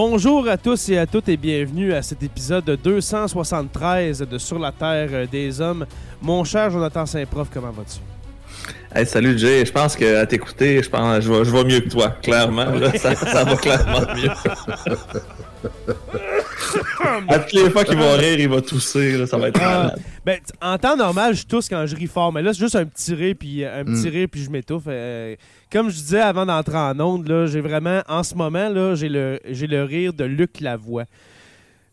Bonjour à tous et à toutes et bienvenue à cet épisode 273 de Sur la Terre des Hommes. Mon cher Jonathan Saint-Prof, comment vas-tu? Hey, salut Jay, je pense qu'à t'écouter, je pense je vais mieux que toi, clairement. Là, ça, ça va clairement mieux. à toutes les fois qu'il va rire, il va tousser, là, ça va être Ah, malade. ben, en temps normal, je tousse quand je ris fort, mais là, c'est juste un petit rire, puis un petit rire, puis je m'étouffe. Euh, comme je disais avant d'entrer en onde, là, j'ai vraiment, en ce moment, là, j'ai le, j'ai le rire de Luc Lavoie.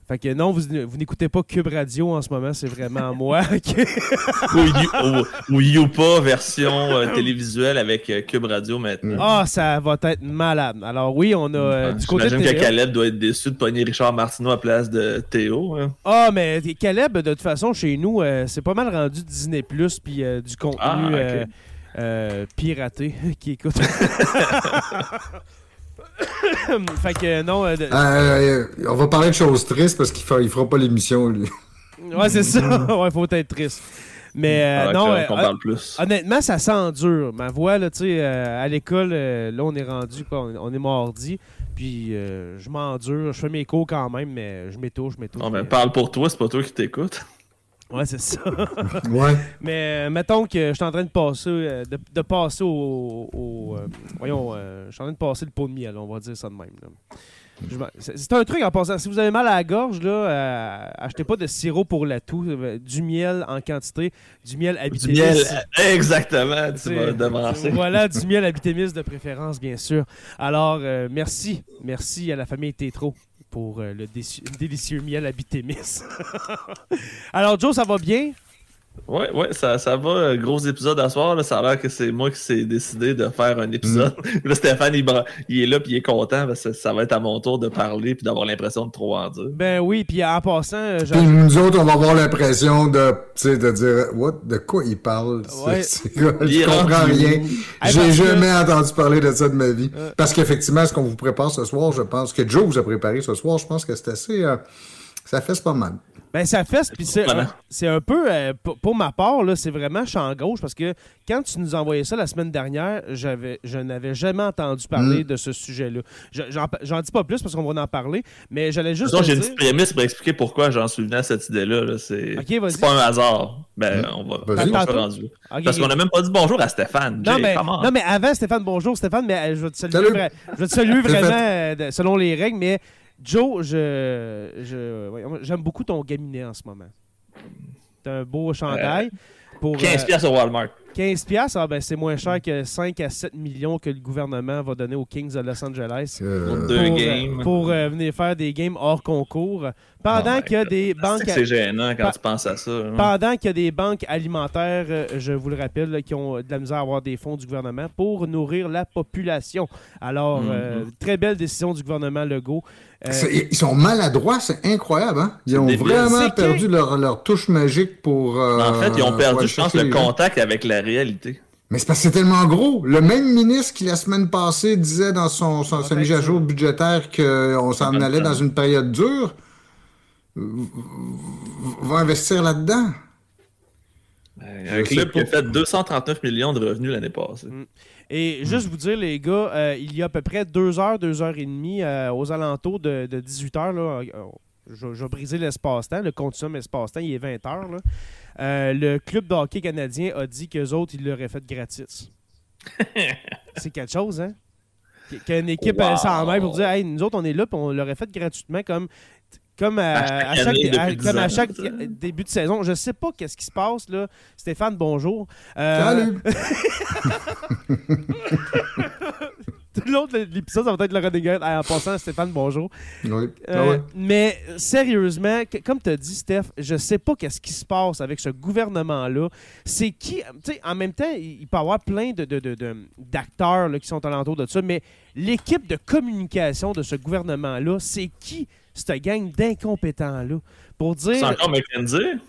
Fait que non, vous, vous n'écoutez pas Cube Radio en ce moment, c'est vraiment moi. qui- Ou, You- ou- ou Youpa version euh, télévisuelle avec euh, Cube Radio maintenant. Ah, ça va être malade. Alors oui, on a euh, du côté de J'imagine que TVA. Caleb doit être déçu de pogner Richard Martineau à place de Théo. hein. Ah, mais Caleb, de toute façon, chez nous, euh, c'est pas mal rendu Disney Plus puis du contenu Ah, piraté qui écoute. fait que non, euh, de- Euh, on va parler de choses tristes parce qu'il fera, il fera pas l'émission, lui. ouais, c'est ça. ouais, faut être triste. Mais euh, non, euh, parle plus. honnêtement, ça s'endure. Ma voix, là, tu sais, euh, à l'école, euh, là, on est rendu, quoi, on, on est mardi. Puis euh, je m'endure, je fais mes cours quand même, mais je m'étouffe, je m'étouffe. Non, ben, mais- parle pour toi, c'est pas toi qui t'écoute. Ouais, c'est ça. Ouais. Mais euh, mettons que je suis en train de passer, euh, de, de passer au. au, euh, voyons, je suis en train de passer le pot de miel, on va dire ça de même. C'est un truc en passant. Si vous avez mal à la gorge, là, achetez pas de sirop pour la toux. Du miel en quantité. Du miel Du habitémis. miel, euh, exactement, tu vas devancer. Voilà, du miel habitémis de préférence, bien sûr. Alors, merci. Merci à la famille Tétro pour euh, le délicieux miel habitémis. Alors, Joe, ça va bien? Ouais, ouais, ça, ça va. euh, Gros épisode à soir. Là, ça a l'air que c'est moi qui s'est décidé de faire un épisode. là, Stéphane, il, il est là puis il est content parce que ça va être à mon tour de parler puis d'avoir l'impression de trop en dire. Ben oui, puis en passant, euh, Puis nous autres, on va avoir l'impression de, tu sais, de dire, what, de quoi il parle? Ouais. est Je comprends rien. J'ai que- jamais entendu parler de ça de ma vie. Euh. Parce qu'effectivement, ce qu'on vous prépare ce soir, je pense que Joe vous a préparé ce soir, je pense que c'est assez, euh, Ça fait pas mal. Ben, ça fesse, puis c'est Voilà. un, c'est un peu, euh, pour, pour ma part, là, c'est vraiment champ gauche, parce que quand tu nous envoyais ça la semaine dernière, j'avais, je n'avais jamais entendu parler Mm. de ce sujet-là. Je- J'en, j'en dis pas plus parce qu'on va en parler, mais j'allais juste j'ai une dire- petite prémisse pour expliquer pourquoi j'en suis venu à cette idée-là. là. C'est Ok, vas-y. c'est pas un hasard. Ben, Mm. on va. Rendu Parce qu'on a même pas dit bonjour à Stéphane. Non Jay, mais, non, mais avant, Stéphane, bonjour Stéphane, mais euh, je vais te saluer, je vais te saluer vraiment euh, selon les règles, mais Joe, je, je, j'aime beaucoup ton gaminet en ce moment. T'as un beau chandail. Pour, 15 euh, piastres au Walmart. 15 piastres, ah ben c'est moins cher que 5 à 7 millions que le gouvernement va donner aux Kings de Los Angeles Euh, Deux pour, games. euh, pour, euh, venir faire des games hors concours. Pendant Oh my qu'il y a God. des banques C'est que C'est gênant quand Pa- tu penses à ça. hein. pendant qu'il y a des banques alimentaires, je vous le rappelle, là, qui ont de la misère à avoir des fonds du gouvernement pour nourrir la population. Alors, Mhm. euh, très belle décision du gouvernement Legault. Euh, ils sont maladroits, c'est incroyable. Hein? Ils ont vraiment que- perdu leur, leur touche magique pour. euh, En fait, ils ont perdu, je pense, le contact avec la réalité. Mais c'est parce que c'est tellement gros. Le même ministre qui, la semaine passée, disait dans son, son, sa mise à jour budgétaire qu'on s'en même allait temps. dans une période dure, euh, va investir là-dedans. Un Je club qui a fait 230 millions de revenus l'année passée. Et juste vous dire, les gars, euh, il y a à peu près deux heures, deux heures et demie, euh, aux alentours de, 18 heures, là, euh, je, je vais briser l'espace-temps, le continuum espace-temps, il est 20 heures. là. Euh, le club de hockey canadien a dit qu'eux autres, ils l'auraient fait gratis. C'est quelque chose, hein? Qu- Qu'une équipe Wow. s'en mêle pour dire, hey, nous autres, on est là, puis on l'aurait fait gratuitement comme. Comme à, À chaque à chaque, année à- depuis comme 10 à ans. chaque début de saison. Je sais pas qu'est-ce qui se passe là. Stéphane, bonjour. Euh, Salut! Long de l'épisode, ça va être le running gag. En passant, Stéphane, bonjour. Oui. Ah Euh, ouais. Mais sérieusement, que- comme tu as dit, Steph, je sais pas qu'est-ce qui se passe avec ce gouvernement-là. C'est qui. Tu sais, en même temps, il peut y avoir plein de, de- de- de- d'acteurs là, qui sont alentour de ça, mais l'équipe de communication de ce gouvernement-là, c'est qui cette gang d'incompétents-là? Pour dire. C'est encore McKenzie?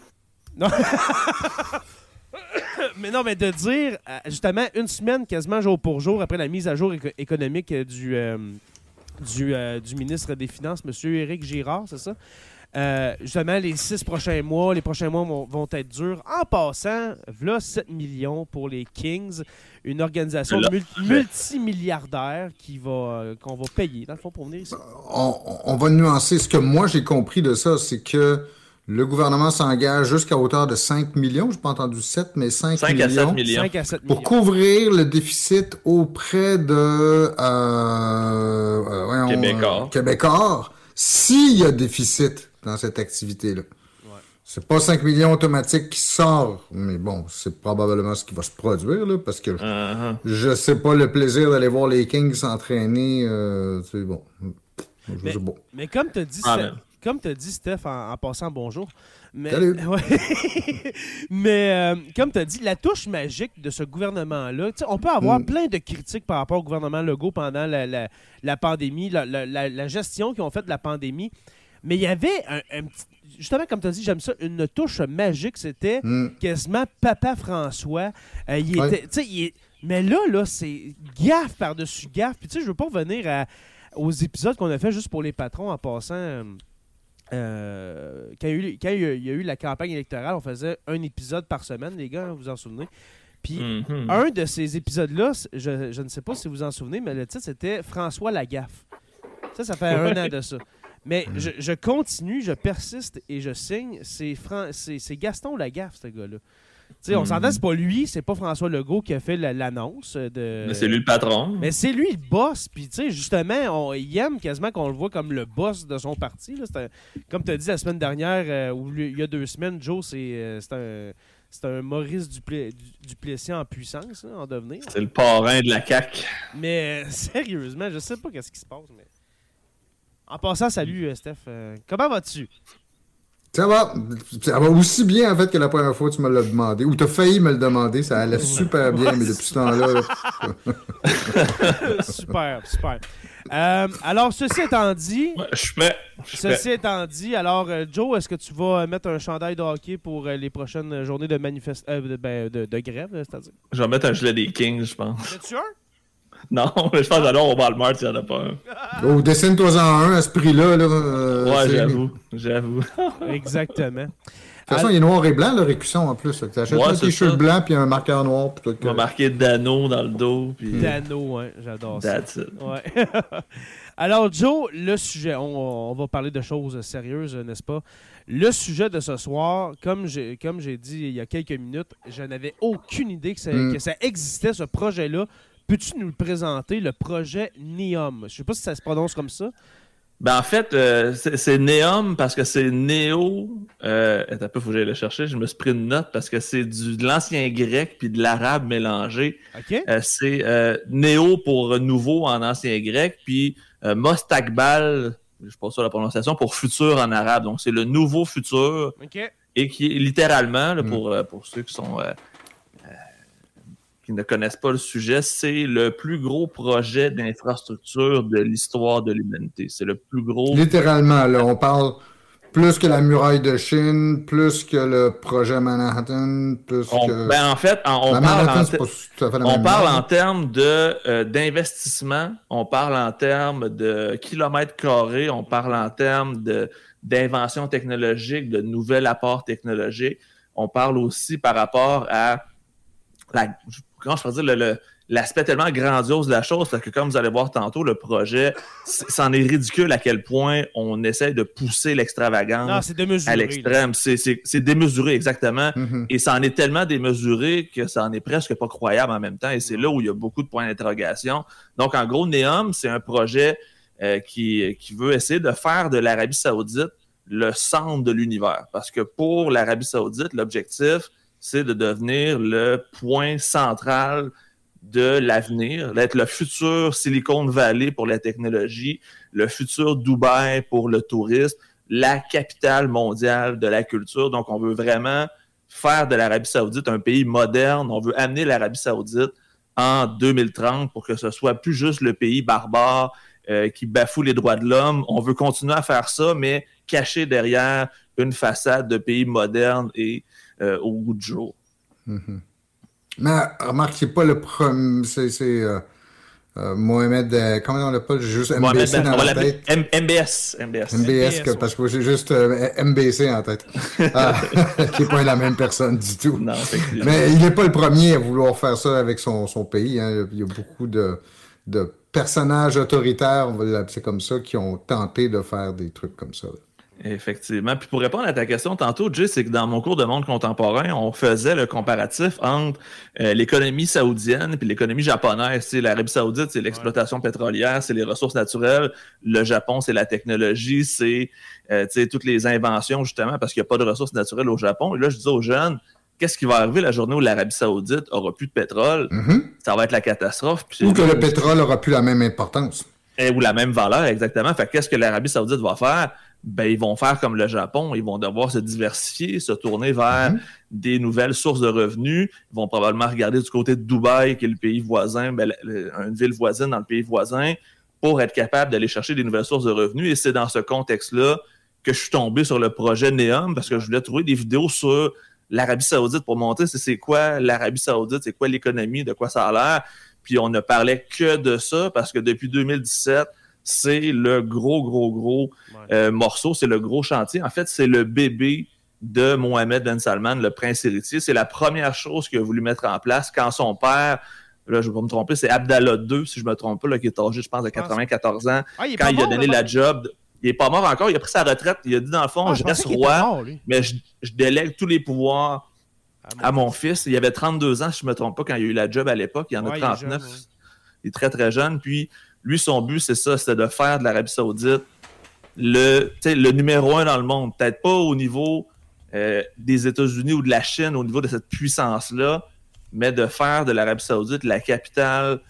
Mais non, mais de dire, euh, justement, une semaine quasiment jour pour jour après la mise à jour éco- économique euh, du, euh, du, euh, du ministre des Finances, M. Éric Girard, c'est ça? Euh, justement, les six prochains mois, les prochains mois vont, vont être durs. En passant, voilà 7 millions pour les Kings, une organisation mul- multimilliardaire qui va, qu'on va payer, dans le fond, pour venir ici. on, on va nuancer. Ce que moi j'ai compris de ça, c'est que le gouvernement s'engage jusqu'à hauteur de 5 millions, je n'ai pas entendu 7, mais 5, millions, à 7 millions. 5 à 7 millions. Pour couvrir le déficit auprès de euh, euh, euh, Québécois. S'il y a déficit dans cette activité-là. C'est pas 5 millions automatiques qui sort, mais bon, c'est probablement ce qui va se produire, parce que je, je sais pas le plaisir d'aller voir les Kings s'entraîner. Euh, bon. Mais, comme tu as dit, ah, comme tu as dit, Steph, en, passant bonjour, mais, mais euh, comme tu as dit, la touche magique de ce gouvernement-là, on peut avoir mm. plein de critiques par rapport au gouvernement Legault pendant la, la, pandémie, la, gestion qu'ils ont faite de la pandémie, mais il y avait un, petit justement, comme tu as dit, j'aime ça, une touche magique, c'était mm. quasiment Papa François. Euh, il il. Mais là, là, c'est gaffe par-dessus gaffe. Puis tu sais, je veux pas revenir aux épisodes qu'on a fait juste pour les patrons en passant. Euh, euh, quand, il y, a eu, quand il y a- il y a eu la campagne électorale, on faisait un épisode par semaine, les gars, vous vous en souvenez. Puis Mhm. un de ces épisodes-là, je, je ne sais pas si vous vous en souvenez, mais le titre c'était François Lagaffe. Ça, ça fait un an de ça. Mais je, je continue, je persiste et je signe. C'est Gaston Lagaffe, ce gars-là. On s'entend, c'est pas lui, c'est pas François Legault qui a fait la- l'annonce de. Mais c'est lui le patron. Mais c'est lui le boss. Puis, tu sais, justement, on, il aime quasiment qu'on le voit comme le boss de son parti. là. C'est un- comme tu as dit la semaine dernière, euh, ou il y a deux semaines, Joe, c'est euh, c'est un, c'est un Maurice Duplé- Du- Duplessis en puissance, là, en devenir. C'est le parrain de la CAQ. Mais euh, sérieusement, je sais pas qu'est-ce qui se passe. Mais... En passant, salut, euh, Steph. Comment vas-tu? Ça va. Ça va aussi bien, en fait, que la première fois que tu me l'as demandé. Ou tu as failli me le demander. Ça allait super bien, mais depuis ce temps-là. là, super, super. Euh, alors, ceci étant dit, Ouais, je prêt. Ceci étant dit, alors euh, Joe, est-ce que tu vas euh, mettre un chandail de hockey pour les prochaines journées de manifest euh, de, ben, de- de grève, c'est-à-dire? Je vais mettre un gilet des Kings, je pense. As-tu un? Non, mais je pense que au Walmart, il n'y en a pas un. Oh, dessine-toi-en un à ce prix-là. Là, euh, ouais, j'avoue. J'avoue. Exactement. De toute façon, il est noir et blanc, le récusson en plus. Tu achètes Ouais, un t-shirt blanc puis un marqueur noir. Puis tout, On va que- marquer Dano dans le dos. Puis Dano, hein, j'adore ça. that's it. Ouais. Alors, Joe, le sujet, on, on va parler de choses sérieuses, n'est-ce pas? Le sujet de ce soir, comme j'ai comme j'ai dit il y a quelques minutes, je n'avais aucune idée que ça, Mm. que ça existait, ce projet-là. Peux-tu nous le présenter, le projet Neom? Je sais pas si ça se prononce comme ça. Ben, en fait, euh, c'est Neom parce que c'est Néo. Euh, attends un peu, faut que j'aille le chercher. Je me suis pris une note parce que c'est du, de l'ancien grec puis de l'arabe mélangé. OK? Euh, c'est euh, Néo pour nouveau en ancien grec, puis euh, Mostakbal, je sais pas ça la prononciation, pour futur en arabe. Donc, c'est le nouveau futur OK. et qui est littéralement, là, Mm. pour, euh, pour ceux qui sont. Qui ne connaissent pas le sujet, c'est le plus gros projet d'infrastructure de l'histoire de l'humanité. C'est le plus gros. Littéralement, là, on parle plus que la muraille de Chine, plus que le projet Manhattan, plus On- que. ben, en fait, on, parle, en, fait on parle en termes de, euh, d'investissement, on parle en termes de kilomètres carrés, on parle en termes de, d'invention technologique, de nouvel apport technologique. On parle aussi par rapport à la, comment je peux dire, le- le- l'aspect tellement grandiose de la chose, parce que comme vous allez voir tantôt, le projet, c'en est ridicule à quel point on essaie de pousser l'extravagance Non, c'est démesuré. à l'extrême. C'est, c'est, c'est démesuré, exactement. Mhm. Et ça en est tellement démesuré que ça en est presque pas croyable en même temps. Et c'est là où il y a beaucoup de points d'interrogation. Donc, en gros, Neom, c'est un projet euh, qui, qui veut essayer de faire de l'Arabie Saoudite le centre de l'univers. Parce que pour l'Arabie Saoudite, l'objectif, c'est de devenir le point central de l'avenir, d'être le futur Silicon Valley pour la technologie, le futur Dubaï pour le tourisme, la capitale mondiale de la culture. Donc, on veut vraiment faire de l'Arabie Saoudite un pays moderne. On veut amener l'Arabie Saoudite en 2030 pour que ce soit plus juste le pays barbare euh, qui bafoue les droits de l'homme. On veut continuer à faire ça, mais caché derrière une façade de pays moderne et euh, au goût du jour. Mhm. Mais remarque, c'est pas le premier. C'est euh, euh, Mohamed. euh, comment on l'appelle? J'ai juste Mohamed MBC Ben- dans la tête. M- MBS. MBS. MBS, que- parce que j'ai juste euh, MBC en tête. Ah, qui n'est pas la même personne du tout. Non. Mais il n'est pas le premier à vouloir faire ça avec son, son pays. hein. Il y a beaucoup de, de personnages autoritaires, on va l'appeler comme ça, qui ont tenté de faire des trucs comme ça. là. Effectivement. Puis pour répondre à ta question tantôt, Jay, c'est que dans mon cours de monde contemporain, on faisait le comparatif entre euh, l'économie saoudienne et l'économie japonaise. L'Arabie saoudite, c'est l'exploitation pétrolière, c'est les ressources naturelles. Le Japon, c'est la technologie, c'est euh, toutes les inventions, justement, parce qu'il n'y a pas de ressources naturelles au Japon. Et là, je disais aux jeunes, qu'est-ce qui va arriver la journée où l'Arabie saoudite aura plus de pétrole? Mhm. Ça va être la catastrophe. Puis Ou que le pétrole n'aura plus la même importance. et- ou la même valeur, exactement. Fait que qu'est-ce que l'Arabie Saoudite va faire? Ben, ils vont faire comme le Japon. Ils vont devoir se diversifier, se tourner vers Mhm. des nouvelles sources de revenus. Ils vont probablement regarder du côté de Dubaï, qui est le pays voisin, ben, une ville voisine dans le pays voisin, pour être capable d'aller chercher des nouvelles sources de revenus. Et c'est dans ce contexte-là que je suis tombé sur le projet Neom, parce que je voulais trouver des vidéos sur l'Arabie Saoudite pour montrer c'est quoi l'Arabie Saoudite, c'est quoi l'économie, de quoi ça a l'air. Puis on ne parlait que de ça parce que depuis 2017, c'est le gros, gros, gros euh, morceau, c'est le gros chantier. En fait, c'est le bébé de Mohamed Ben Salman, le prince héritier. C'est la première chose qu'il a voulu mettre en place quand son père, là, je vais pas me tromper, c'est Abdallah II, si je me trompe pas, là, qui est âgé, je pense, de 94 ans. Ah, il est Quand il a donné la job, il est pas mort encore, il a pris sa retraite, il a dit dans le fond, Ah, je reste roi, mort, mais je, je délègue tous les pouvoirs Ah, à mon fils. Il avait 32 ans, si je me trompe pas, quand il a eu la job à l'époque. Il en Ouais, a il est 39. jeune, ouais. Il est très, très jeune. Puis, lui, son but, c'est ça, c'était de faire de l'Arabie Saoudite le, numéro un dans le monde. Peut-être pas au niveau euh, des États-Unis ou de la Chine, au niveau de cette puissance-là, mais de faire de l'Arabie Saoudite la capitale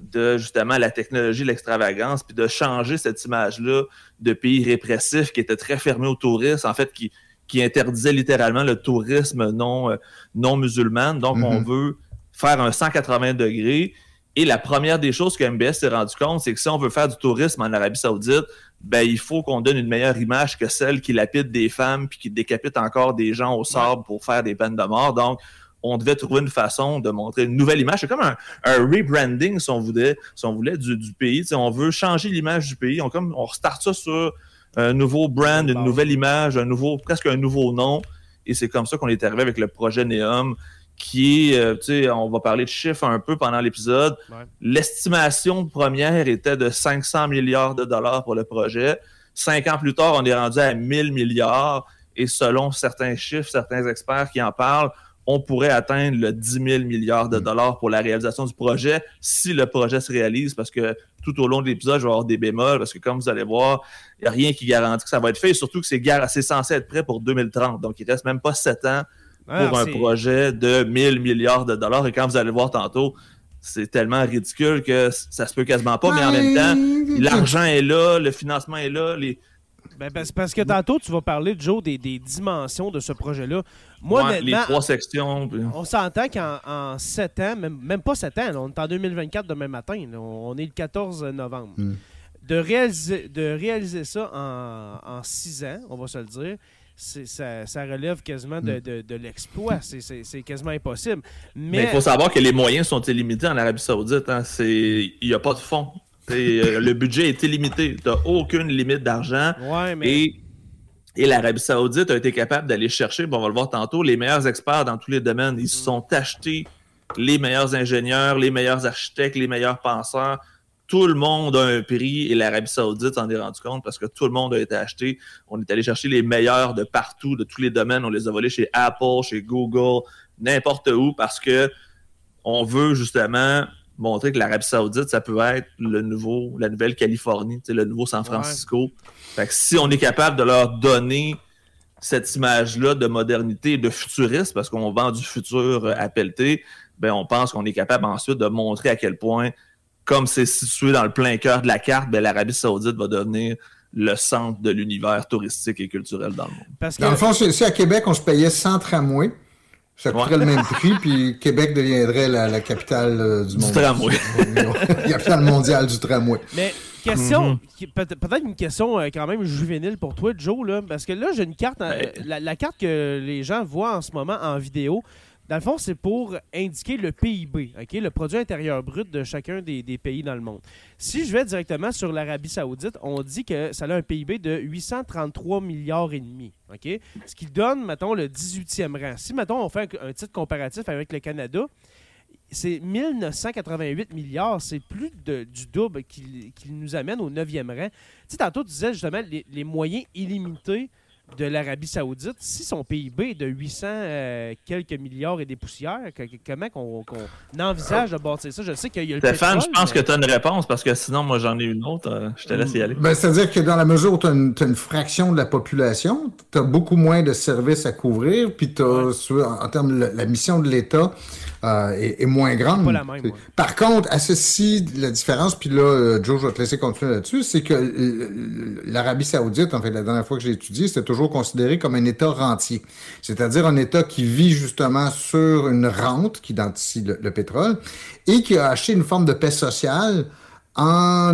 de justement la technologie, l'extravagance, puis de changer cette image-là de pays répressif qui était très fermé aux touristes, en fait, qui, qui interdisait littéralement le tourisme non, euh, non musulman. Donc, on veut faire un 180 degrés. Et la première des choses que MBS s'est rendu compte, c'est que si on veut faire du tourisme en Arabie Saoudite, ben, il faut qu'on donne une meilleure image que celle qui lapide des femmes puis qui décapite encore des gens au sable pour faire des peines de mort. Donc, on devait trouver une façon de montrer une nouvelle image. C'est comme un, rebranding, si on voulait, si on voulait du, pays. on veut changer l'image du pays. On, comme, on restart ça sur un nouveau brand, une nouvelle image, un nouveau, presque un nouveau nom. Et c'est comme ça qu'on est arrivé avec le projet Neum, qui est, euh, tu sais, on va parler de chiffres un peu pendant l'épisode. L'estimation première était de 500 milliards de dollars pour le projet. Cinq ans plus tard, on est rendu à 1000 milliards. Et selon certains chiffres, certains experts qui en parlent, on pourrait atteindre le 10 000 milliards de mm. dollars pour la réalisation du projet si le projet se réalise, parce que tout au long de l'épisode, je vais avoir des bémols, parce que comme vous allez voir, il n'y a rien qui garantit que ça va être fait, surtout que c'est censé être prêt pour 2030. Donc, il ne reste même pas sept ans pour un projet de 1000 milliards de dollars. Et quand vous allez voir tantôt, c'est tellement ridicule que ça se peut quasiment pas, mais en même temps, l'argent est là, le financement est là, les, ben, parce que tantôt, tu vas parler, Joe, des, des dimensions de ce projet-là. Moi, les trois sections. On s'entend qu'en sept ans, même, même, pas sept ans, on est en 2024 demain matin, on, est le 14 novembre. Hmm. De, réaliser, de réaliser ça en, en six ans, on va se le dire, ça, ça, relève quasiment de, de, l'exploit. C'est quasiment impossible. Mais il faut savoir que les moyens sont illimités en Arabie Saoudite. Hein. Il n'y a pas de fonds. Euh, le budget est illimité. Tu n'as aucune limite d'argent. Et, et l'Arabie Saoudite a été capable d'aller chercher, bon, on va le voir tantôt, les meilleurs experts dans tous les domaines. Ils se sont achetés les meilleurs ingénieurs, les meilleurs architectes, les meilleurs penseurs. Tout le monde a un prix et l'Arabie Saoudite s'en est rendu compte parce que tout le monde a été acheté. On est allé chercher les meilleurs de partout, de tous les domaines. On les a volés chez Apple, chez Google, n'importe où parce que on veut justement montrer que l'Arabie Saoudite, ça peut être le nouveau, la nouvelle Californie, le nouveau San Francisco. Fait que si on est capable de leur donner cette image-là de modernité et de futuriste, parce qu'on vend du futur à pelleter, ben on pense qu'on est capable ensuite de montrer à quel point, comme c'est situé dans le plein cœur de la carte, ben, l'Arabie Saoudite va devenir le centre de l'univers touristique et culturel dans le monde. Parce que... Dans le fond, si à Québec, on se payait 100 tramways, ça coûterait le même prix, puis Québec deviendrait la, capitale euh, du monde. Du tramway. la capitale mondiale du tramway. Mais question, mhm. peut-être une question euh, quand même juvénile pour toi, Joe, là, parce que là, j'ai une carte, euh, ben. la, carte que les gens voient en ce moment en vidéo, dans le fond, c'est pour indiquer le PIB, le produit intérieur brut de chacun des, pays dans le monde. Si je vais directement sur l'Arabie Saoudite, on dit que ça a un PIB de 833 milliards et demi. Ce qui donne, mettons, le 18e rang. Si, mettons, on fait un, titre comparatif avec le Canada, c'est 1988 milliards, c'est plus du double qui, nous amène au 9e rang. Tu tantôt, tu disais justement les moyens illimités de l'Arabie Saoudite, si son PIB est de 800 euh, quelques milliards et des poussières, comment qu'on envisage de bâtir ça? Je sais qu'il y a le Stéphane, je pense que tu as une réponse parce que sinon, moi, j'en ai une autre. Euh, je te laisse y aller. Ben, C'est-à-dire que dans la mesure où tu as, une fraction de la population, tu as beaucoup moins de services à couvrir, puis tu as, en termes de la mission de l'État, euh, est, moins grande. Par contre, à ceci, la différence, puis là, euh, Joe, je vais te laisser continuer là-dessus, c'est que l'Arabie Saoudite, en fait, la dernière fois que j'ai étudié, c'était toujours considéré comme un État rentier. C'est-à-dire un État qui vit justement sur une rente qui identifie le, pétrole et qui a acheté une forme de paix sociale en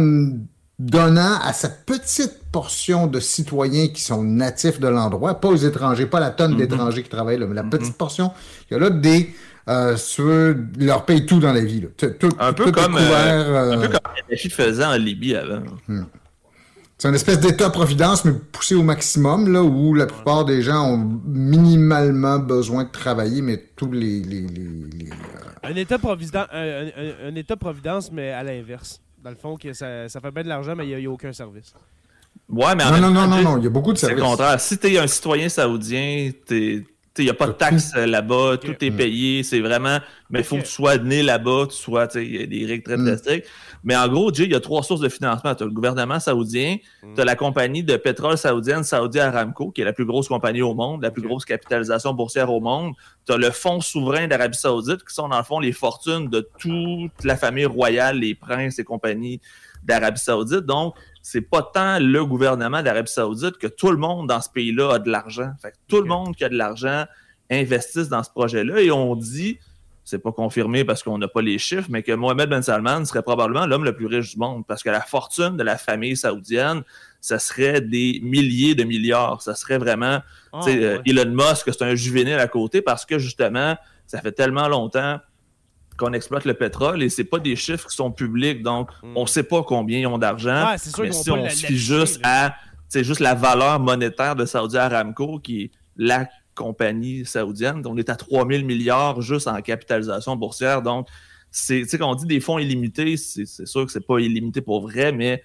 donnant à cette petite portion de citoyens qui sont natifs de l'endroit, pas aux étrangers, pas la tonne mm-hmm. d'étrangers qui travaillent là, mais la petite mm-hmm. portion, il y a là des euh, veux, leur paye tout dans la vie. un, peu comme, euh, un peu comme Kadhafi faisait en Libye avant. Hmm. C'est une espèce d'état-providence, mais poussé au maximum, là, où la plupart des gens ont minimalement besoin de travailler, mais tous les. les, les, euh, Un état-providence, un, état-providence, mais à l'inverse. Dans le fond, que ça, ça fait bien de l'argent, mais il n'y a, aucun service. Ouais, mais non, non, non, non, non, il y a beaucoup de services. C'est le contraire. Si tu es un citoyen saoudien, tu il n'y a pas de taxes euh, là-bas, tout est payé, c'est vraiment. Mais il faut que tu sois né là-bas, tu sois. Il y a des règles très mm. drastiques. Mais en gros, Jay, il y a trois sources de financement. Tu as le gouvernement saoudien, mm. tu as la compagnie de pétrole saoudienne, Saudi Aramco, qui est la plus grosse compagnie au monde, la plus grosse capitalisation boursière au monde. Tu as le fonds souverain d'Arabie Saoudite, qui sont dans le fond les fortunes de toute la famille royale, les princes et compagnies d'Arabie Saoudite. Donc, c'est pas tant le gouvernement d'Arabie Saoudite que tout le monde dans ce pays-là a de l'argent. Fait tout le monde qui a de l'argent investisse dans ce projet-là et on dit, c'est pas confirmé parce qu'on n'a pas les chiffres, mais que Mohamed Ben Salman serait probablement l'homme le plus riche du monde parce que la fortune de la famille saoudienne, ça serait des milliers de milliards. Ça serait vraiment, ah, euh, Elon Musk, c'est un juvénile à côté parce que justement, ça fait tellement longtemps qu'on exploite le pétrole et c'est pas des chiffres qui sont publics, donc hmm. on sait pas combien ils ont d'argent. mais si on se fie juste à c'est juste la valeur monétaire de Saudi Aramco qui est la compagnie saoudienne. On est à 3 000 milliards juste en capitalisation boursière. Donc, c'est, quand on dit des fonds illimités, c'est, sûr que c'est pas illimité pour vrai, mais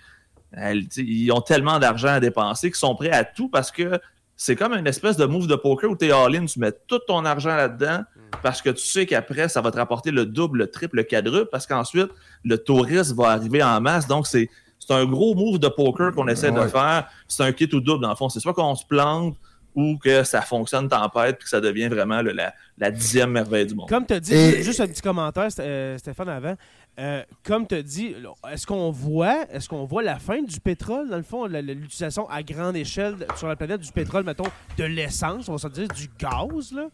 ils ont tellement d'argent à dépenser qu'ils sont prêts à tout parce que c'est comme une espèce de move de poker où tu es all-in, tu mets tout ton argent là-dedans mm. parce que tu sais qu'après, ça va te rapporter le double, le triple, le quadruple parce qu'ensuite, le tourisme va arriver en masse. Donc, c'est, un gros move de poker qu'on essaie de faire. C'est un kit ou double, dans le fond. C'est soit qu'on se plante ou que ça fonctionne tempête et que ça devient vraiment la, dixième merveille du monde. Comme tu as dit, juste un petit commentaire, euh, Stéphane, avant. Euh, comme tu as dit, est-ce qu'on voit, est-ce qu'on voit la fin du pétrole, dans le fond, l'utilisation à grande échelle sur la planète du pétrole, mettons, de l'essence, on va se dire du gaz, là?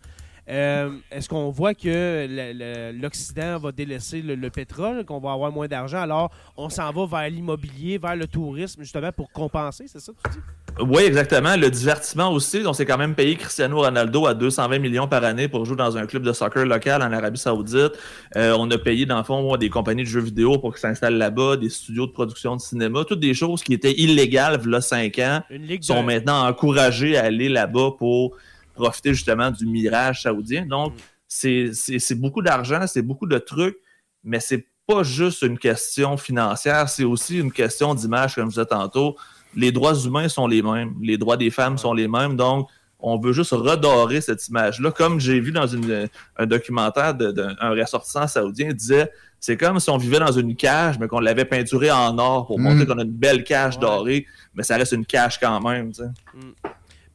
Euh, est-ce qu'on voit que l'Occident va délaisser le, pétrole, qu'on va avoir moins d'argent, alors on s'en va vers l'immobilier, vers le tourisme, justement, pour compenser, c'est ça que tu dis? Oui, exactement. Le divertissement aussi. On s'est quand même payé Cristiano Ronaldo à 220 millions par année pour jouer dans un club de soccer local en Arabie Saoudite. Euh, on a payé, dans le fond, des compagnies de jeux vidéo pour qu'ils s'installent là-bas, des studios de production de cinéma, toutes des choses qui étaient illégales a cinq ans sont maintenant encouragées à aller là-bas pour profiter justement du mirage saoudien. Donc, mm. c'est beaucoup d'argent, c'est beaucoup de trucs, mais c'est pas juste une question financière, c'est aussi une question d'image, comme je disais tantôt les droits humains sont les mêmes, les droits des femmes sont les mêmes, donc on veut juste redorer cette image-là. Comme j'ai vu dans un documentaire d'un ressortissant saoudien, il disait c'est comme si on vivait dans une cage, mais qu'on l'avait peinturée en or pour montrer mm. qu'on a une belle cage dorée, mais ça reste une cage quand même. Mm.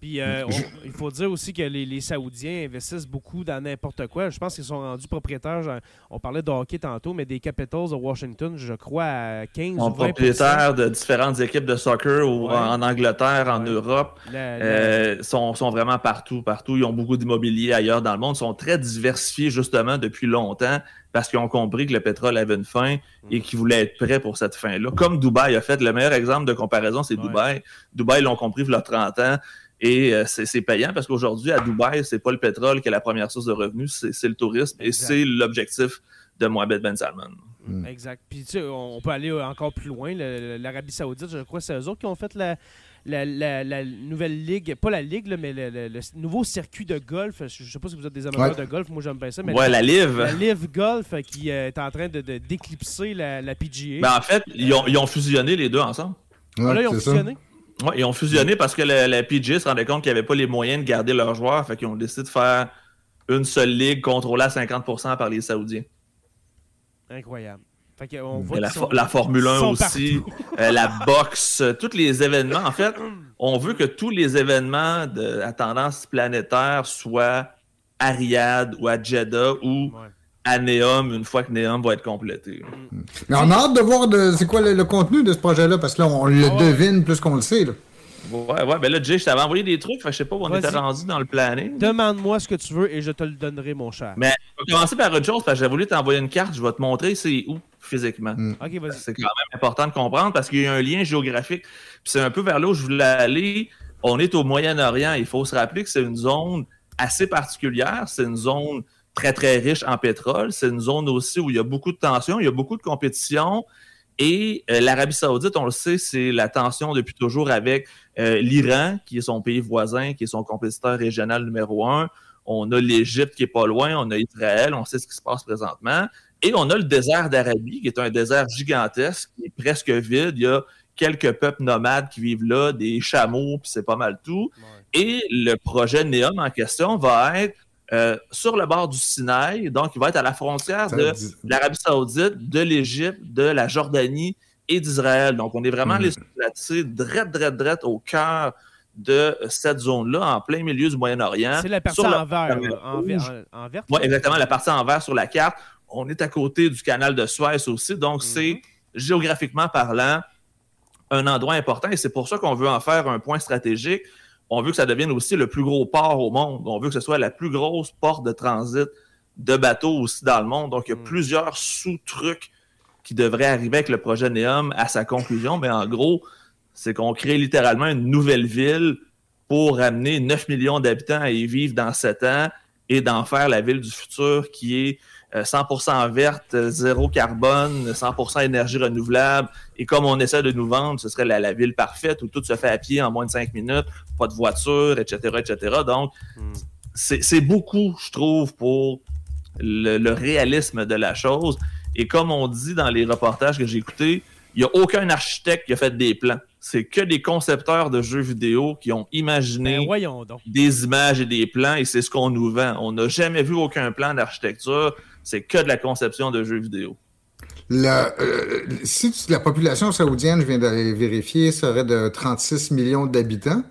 Puis euh, il faut dire aussi que les, Saoudiens investissent beaucoup dans n'importe quoi. Je pense qu'ils sont rendus propriétaires, on parlait de hockey tantôt, mais des Capitals de Washington, je crois, à 15 ou 20 propriétaires de différentes équipes de soccer ou en Angleterre, en Europe. Euh, sont, sont, vraiment partout, partout. Ils ont beaucoup d'immobilier ailleurs dans le monde. Ils sont très diversifiés justement depuis longtemps parce qu'ils ont compris que le pétrole avait une fin et qu'ils voulaient être prêts pour cette fin-là. Comme Dubaï a fait, le meilleur exemple de comparaison, c'est Dubaï. Dubaï l'ont compris il y a 30 ans. Et euh, c'est payant parce qu'aujourd'hui, à Dubaï, c'est pas le pétrole qui est la première source de revenus, c'est le tourisme et c'est l'objectif de Mohamed Ben Salman. Mm. Exact. Puis tu sais, on peut aller encore plus loin. L'Arabie Saoudite, je crois, c'est eux autres qui ont fait la, la, nouvelle ligue, pas la ligue, mais le, nouveau circuit de golf. Je ne sais pas si vous êtes des amateurs de golf, moi j'aime bien ça. Mais ouais, la Live. La Live Golf euh, qui euh, est en train de d'éclipser la, PGA. Ben, en fait, ils ont, ils ont, fusionné les deux ensemble. Ah, là, ils ont fusionné? Oui, ils ont fusionné parce que la, la PGA se rendait compte qu'ils n'avaient pas les moyens de garder leurs joueurs. Fait qu'ils ont décidé de faire une seule ligue contrôlée à 50% par les Saoudiens. Incroyable. Fait on voit la, la, Formule 1 aussi, euh, la boxe, euh, tous les événements. En fait, on veut que tous les événements de, à tendance planétaire soient à Riyad ou à Jeddah ou à Neom une fois que Neom va être complété. Mm. Mais on a hâte de voir de, c'est quoi le, contenu de ce projet-là, parce que là, on le ah devine plus qu'on le sait. Là. Ouais, ouais, ben là, Jay, je t'avais envoyé des trucs, fait, je sais pas où on était rendu dans le planning. Demande-moi ce que tu veux et je te le donnerai, mon cher. Mais je vais commencer par autre chose, parce que j'ai voulu t'envoyer une carte, je vais te montrer c'est où physiquement. Mm. c'est quand même important de comprendre parce qu'il y a un lien géographique. c'est un peu vers là où je voulais aller. On est au Moyen-Orient. Il faut se rappeler que c'est une zone assez particulière. C'est une zone très, très riche en pétrole. C'est une zone aussi où il y a beaucoup de tensions, il y a beaucoup de compétition. Et euh, l'Arabie Saoudite, on le sait, c'est la tension depuis toujours avec euh, l'Iran, qui est son pays voisin, qui est son compétiteur régional numéro un. On a l'Égypte qui est pas loin, on a Israël, on sait ce qui se passe présentement. Et on a le désert d'Arabie, qui est un désert gigantesque, qui est presque vide. Il y a quelques peuples nomades qui vivent là, des chameaux, puis c'est pas mal tout. Et le projet Neom en question va être euh, sur le bord du Sinaï, donc il va être à la frontière de l'Arabie Saoudite, de l'Égypte, de la Jordanie et d'Israël. Donc on est vraiment hmm. les drette, drette, drette au cœur de cette zone-là, en plein milieu du Moyen-Orient. C'est la partie en vert. En, Oui, exactement, la partie en vert sur la carte. On est à côté du canal de Suez aussi, donc mhm. c'est géographiquement parlant un endroit important et c'est pour ça qu'on veut en faire un point stratégique. On veut que ça devienne aussi le plus gros port au monde. On veut que ce soit la plus grosse porte de transit de bateaux aussi dans le monde. Donc, il y a mhm. plusieurs sous-trucs qui devraient arriver avec le projet NEOM à sa conclusion. Mais en gros, c'est qu'on crée littéralement une nouvelle ville pour amener 9 millions d'habitants à y vivre dans 7 ans et d'en faire la ville du futur qui est 100% euh, verte, zéro carbone, 100% énergie renouvelable. Et comme on essaie de nous vendre, ce serait la, ville parfaite où tout se fait à pied en moins de cinq minutes, pas de voiture, etc., etc. Donc, hmm. c'est beaucoup, je trouve, pour le, réalisme de la chose. Et comme on dit dans les reportages que j'ai écoutés, il n'y a aucun architecte qui a fait des plans. C'est que des concepteurs de jeux vidéo qui ont imaginé ben, des images et des plans et c'est ce qu'on nous vend. On n'a jamais vu aucun plan d'architecture. C'est que de la conception de jeux vidéo. La, euh, si la population saoudienne, je viens d'aller vérifier, serait de 36 millions d'habitants.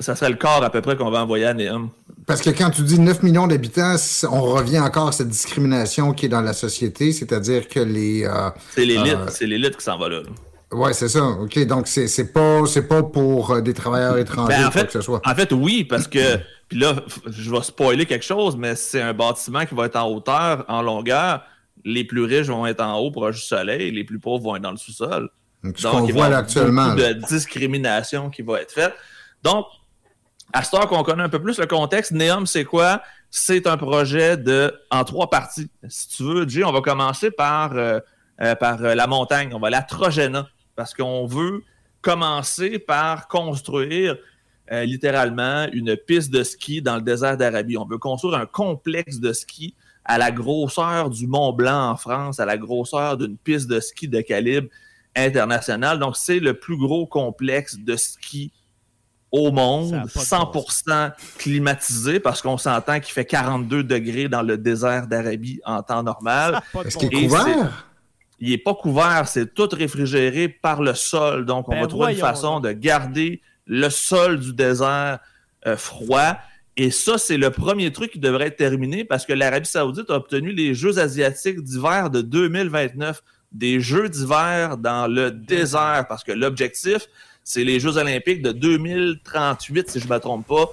Ça serait le corps à peu près qu'on va envoyer à Néum. Parce que quand tu dis 9 millions d'habitants, on revient encore à cette discrimination qui est dans la société, c'est-à-dire que les... Euh, c'est l'élite, euh, c'est l'élite qui s'en va là. Oui, c'est ça. OK, donc c'est pas pas pour euh, des travailleurs étrangers ben, en fait, quoi que ce soit. En fait, oui, parce que puis là, je vais spoiler quelque chose, mais c'est un bâtiment qui va être en hauteur, en longueur. Les plus riches vont être en haut proche du soleil, les plus pauvres vont être dans le sous-sol. Donc, ce qu'on voit là actuellement. Beaucoup de discrimination qui va être faite. Donc, à ce temps qu'on connaît un peu plus le contexte, Neum, c'est quoi? C'est un projet de en trois parties. Si tu veux, Jay, on va commencer par, euh, euh, par euh, la montagne. On va aller à Trojena parce qu'on veut commencer par construire littéralement une piste de ski dans le désert d'Arabie. On veut construire un complexe de ski à la grosseur du Mont Blanc en France, à la grosseur d'une piste de ski de calibre international. Donc, c'est le plus gros complexe de ski au monde, 100% climatisé, parce qu'on s'entend qu'il fait 42 degrés dans le désert d'Arabie en temps normal. Est-ce qu'il est couvert? Il n'est pas couvert, c'est tout réfrigéré par le sol. Donc, on ben va trouver une façon de garder le sol du désert euh, froid. Et ça, c'est le premier truc qui devrait être terminé parce que l'Arabie Saoudite a obtenu les Jeux asiatiques d'hiver de 2029. Des Jeux d'hiver dans le désert, parce que l'objectif, c'est les Jeux olympiques de 2038, si je ne me trompe pas,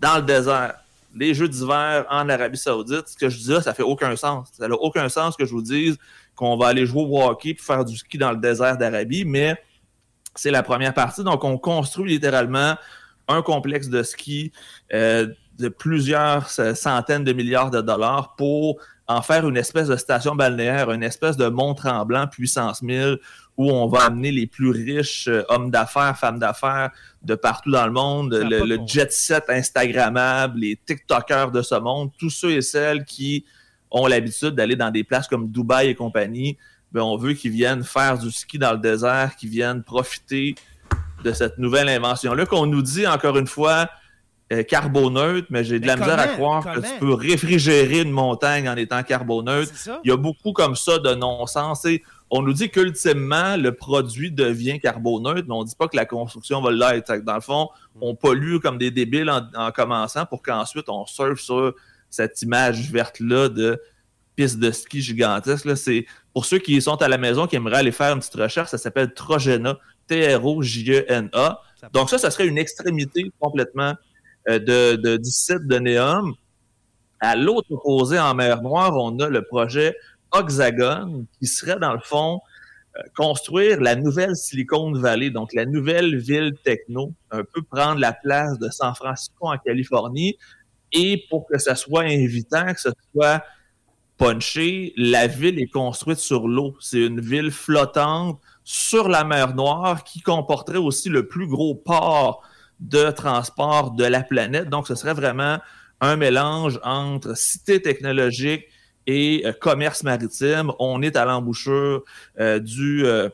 dans le désert. Les Jeux d'hiver en Arabie Saoudite, ce que je dis là, ça fait aucun sens. Ça n'a aucun sens que je vous dise qu'on va aller jouer au hockey et faire du ski dans le désert d'Arabie, mais c'est la première partie. Donc, on construit littéralement un complexe de ski euh, de plusieurs centaines de milliards de dollars pour en faire une espèce de station balnéaire, une espèce de mont tremblant puissance 1000 où on va amener les plus riches euh, hommes d'affaires, femmes d'affaires de partout dans le monde, le, jet set Instagrammable, les TikTokers de ce monde, tous ceux et celles qui ont l'habitude d'aller dans des places comme Dubaï et compagnie, ben on veut qu'ils viennent faire du ski dans le désert, qu'ils viennent profiter de cette nouvelle invention-là qu'on nous dit encore une fois euh, carboneutre, mais j'ai de la misère à croire que tu peux réfrigérer une montagne en étant carboneutre. Il y a beaucoup comme ça de non-sens on nous dit qu'ultimement, le produit devient carboneutre, mais on ne dit pas que la construction va l'être. Dans le fond, on pollue comme des débiles en, commençant pour qu'ensuite on surfe sur cette image verte-là de piste de ski gigantesque. C'est pour ceux qui sont à la maison, qui aimeraient aller faire une petite recherche, ça s'appelle Trojena, T-R-O-J-E-N-A. Donc ça, ça serait une extrémité complètement euh, de, de, du site de Néum. À l'autre opposé, en mer Noire, on a le projet Oxagon, qui serait dans le fond euh, construire la nouvelle Silicon Valley, donc la nouvelle ville techno, un peu prendre la place de San Francisco en Californie, et pour que ça soit invitant, que ce soit punché, la ville est construite sur l'eau. C'est une ville flottante sur la mer Noire qui comporterait aussi le plus gros port de transport de la planète. Donc, ce serait vraiment un mélange entre cité technologique, et euh, commerce maritime. On est à l'embouchure euh, du, euh,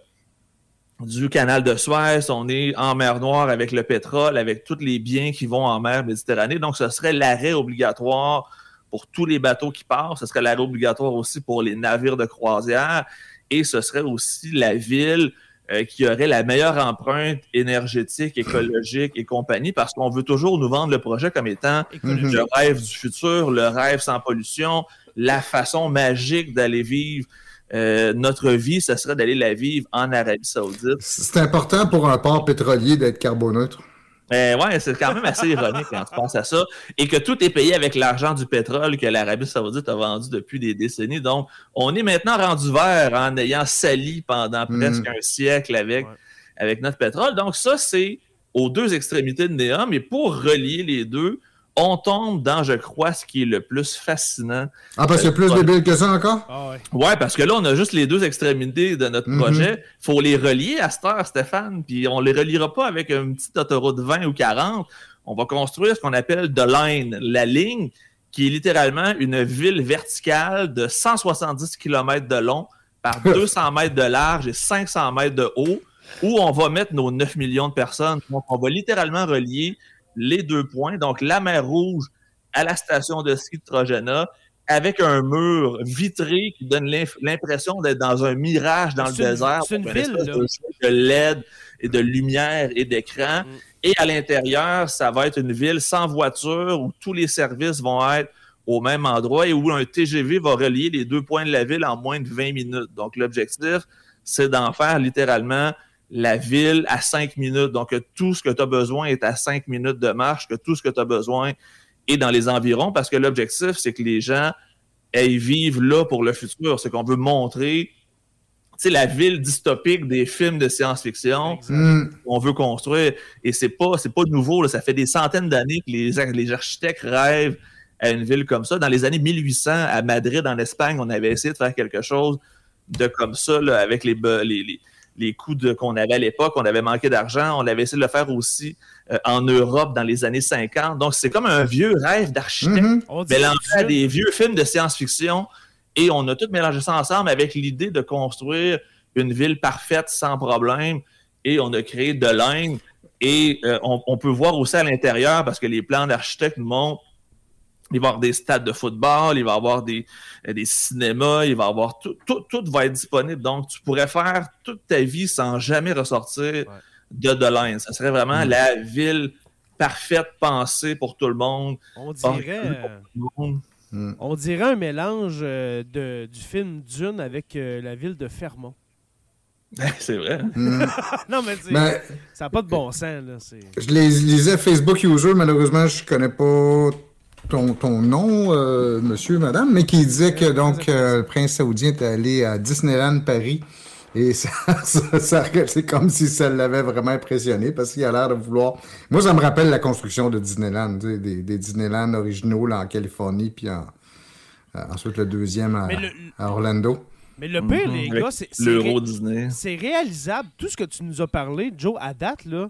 du canal de Suez, on est en mer Noire avec le pétrole, avec tous les biens qui vont en mer Méditerranée. Donc, ce serait l'arrêt obligatoire pour tous les bateaux qui passent. Ce serait l'arrêt obligatoire aussi pour les navires de croisière. Et ce serait aussi la ville qui aurait la meilleure empreinte énergétique, écologique et compagnie, parce qu'on veut toujours nous vendre le projet comme étant le rêve du futur, le rêve sans pollution, la façon magique d'aller vivre euh, notre vie, ce serait d'aller la vivre en Arabie Saoudite. C'est important pour un port pétrolier d'être carboneutre. Euh, ouais, c'est quand même assez ironique quand tu penses à ça. Et que tout est payé avec l'argent du pétrole que l'Arabie Saoudite a vendu depuis des décennies. Donc, on est maintenant rendu vert en ayant sali pendant mm. presque un siècle avec, avec notre pétrole. Donc, ça, c'est aux deux extrémités de Néa. Mais pour relier les deux, on tombe dans, je crois, ce qui est le plus fascinant. Ah, parce qu'il y a plus de billes que ça encore? Ah, ouais. ouais. parce que là, on a juste les deux extrémités de notre mhm. projet. Il faut les relier à cette heure, Stéphane, puis on les reliera pas avec un petit autoroute 20 ou 40. On va construire ce qu'on appelle the line, la ligne, qui est littéralement une ville verticale de 170 km de long par 200 mètres de large et 500 mètres de haut, où on va mettre nos 9 millions de personnes. Donc, on va littéralement relier les deux points, donc la mer Rouge à la station de ski de Trojana, avec un mur vitré qui donne l'impression d'être dans un mirage dans le désert. C'est une ville, là. De LED et de lumière et d'écran. Mm. Et à l'intérieur, ça va être une ville sans voiture où tous les services vont être au même endroit et où un TGV va relier les deux points de la ville en moins de 20 minutes. Donc, l'objectif, c'est d'en faire littéralement la ville à cinq minutes. Donc, que tout ce que tu as besoin est à cinq minutes de marche, que tout ce que tu as besoin est dans les environs, parce que l'objectif, c'est que les gens aillent vivre là pour le futur. C'est qu'on veut montrer la ville dystopique des films de science-fiction qu'on veut construire. Et c'est pas, c'est pas nouveau. Ça fait des centaines d'années que les, les architectes rêvent à une ville comme ça. Dans les années 1800, à Madrid, en Espagne, on avait essayé de faire quelque chose de comme ça, avec les, les, les coûts qu'on avait à l'époque. On avait manqué d'argent. On avait essayé de le faire aussi euh, en Europe dans les années 50. Donc, c'est comme un vieux rêve d'architecte mm-hmm. mélangé à des vieux films de science-fiction. Et on a tout mélangé ça ensemble avec l'idée de construire une ville parfaite sans problème. Et on a créé de l'Inde. Et euh, on, peut voir aussi à l'intérieur, parce que les plans d'architectes montrent il va y avoir des stades de football, il va y avoir des, euh, des cinémas, il va y avoir tout, tout, va être disponible. Donc, tu pourrais faire toute ta vie sans jamais ressortir de Delane. Ça serait vraiment mm. la ville parfaite pensée pour tout le monde. On dirait, mm. on dirait un mélange euh, de, du film Dune avec euh, la ville de Fermont. c'est vrai. Mm. non, mais, ben, ça n'a pas de bon sens. Là, je les lisais Facebook User, malheureusement, je connais pas ton, ton nom, euh, monsieur, madame, mais qui disait que donc euh, le prince saoudien est allé à Disneyland Paris. Et ça, c'est comme si ça l'avait vraiment impressionné parce qu'il a l'air de vouloir. Moi, ça me rappelle la construction de Disneyland, des, des Disneyland originaux là, en Californie, puis en, euh, ensuite le deuxième à, Orlando. Mais le pire, les mhm. gars, c'est. C'est réalisable. Tout ce que tu nous as parlé, Joe, à date, là,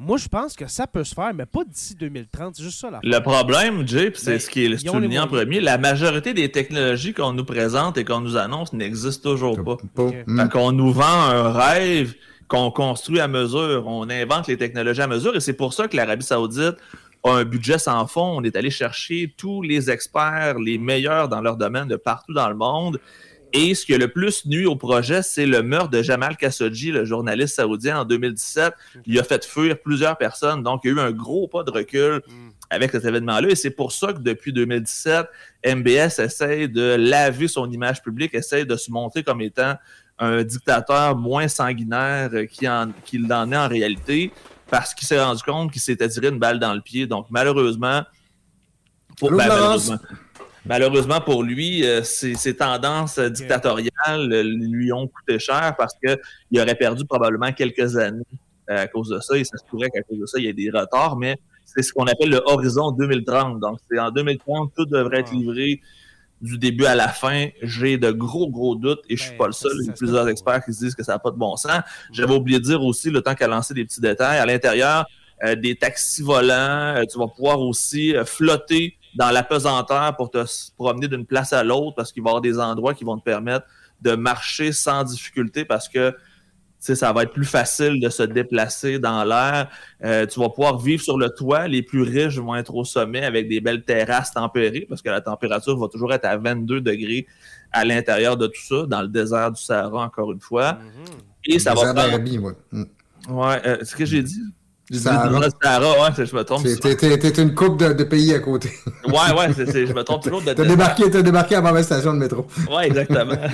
moi, je pense que ça peut se faire, mais pas d'ici 2030. C'est juste ça. Le problème, Jay, c'est ce qui est souligné en premier, la majorité des technologies qu'on nous présente et qu'on nous annonce n'existent toujours pas. Okay. qu'on nous vend un rêve qu'on construit à mesure. On invente les technologies à mesure et c'est pour ça que l'Arabie Saoudite a un budget sans fond. On est allé chercher tous les experts, les meilleurs dans leur domaine de partout dans le monde. Et ce qui a le plus nuit au projet, c'est le meurtre de Jamal Khashoggi, le journaliste saoudien, en 2017. Il a fait fuir plusieurs personnes. Donc, il y a eu un gros pas de recul mm. avec cet événement-là. Et c'est pour ça que depuis 2017, MBS essaie de laver son image publique, essaie de se montrer comme étant un dictateur moins sanguinaire qu'il en, en est en réalité, parce qu'il s'est rendu compte qu'il s'était tiré une balle dans le pied. Donc, malheureusement, pour, ben, malheureusement Malheureusement pour lui, euh, ses, tendances dictatoriales lui ont coûté cher parce qu'il aurait perdu probablement quelques années euh, à cause de ça. Et ça se pourrait qu'à cause de ça, il y ait des retards, mais c'est ce qu'on appelle le horizon 2030. Donc, c'est en 2030, tout devrait être livré du début à la fin. J'ai de gros, gros doutes et je suis ben, pas le seul. Il y a plusieurs experts qui se disent que ça n'a pas de bon sens. J'avais oublié de dire aussi, le temps qu'à lancer des petits détails, à l'intérieur, euh, des taxis volants, tu vas pouvoir aussi flotter dans la pesanteur pour te promener d'une place à l'autre parce qu'il va y avoir des endroits qui vont te permettre de marcher sans difficulté parce que ça va être plus facile de se déplacer dans l'air. Euh, tu vas pouvoir vivre sur le toit. Les plus riches vont être au sommet avec des belles terrasses tempérées parce que la température va toujours être à 22 degrés à l'intérieur de tout ça, dans le désert du Sahara, encore une fois. Mm-hmm. Et ça va. Faire... Ouais, euh, ce que j'ai dit. Sahara. Sahara, ouais, je me trompe. T'es une coupe de, pays à côté. ouais, ouais, je me trompe toujours de. T'as débarqué, as débarqué à la station de métro. Ouais, exactement.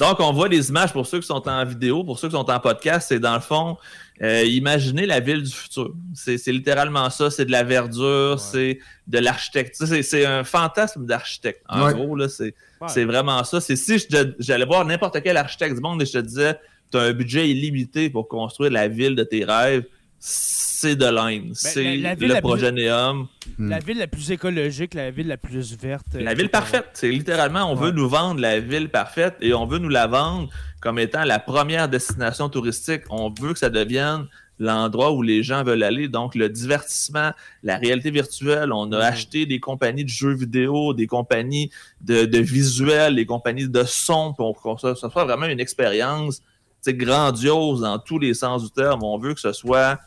Donc, on voit des images pour ceux qui sont en vidéo, pour ceux qui sont en podcast. C'est dans le fond, euh, imaginez la ville du futur. C'est littéralement ça. C'est de la verdure, c'est de l'architecture. C'est un fantasme d'architecte. En gros, là, c'est vraiment ça. C'est si j'allais voir n'importe quel architecte du monde et je te disais tu as un budget illimité pour construire la ville de tes rêves, c'est de l'Inde. Ben, c'est le projet Neum. La ville la plus écologique, la ville la plus verte. La ville parfaite. C'est littéralement, on veut nous vendre la ville parfaite et on veut nous la vendre comme étant la première destination touristique. On veut que ça devienne l'endroit où les gens veulent aller. Donc, le divertissement, la réalité virtuelle. On a acheté des compagnies de jeux vidéo, des compagnies de, de visuels, des compagnies de son pour que ça, soit vraiment une expérience grandiose dans tous les sens du terme. On veut que ce soit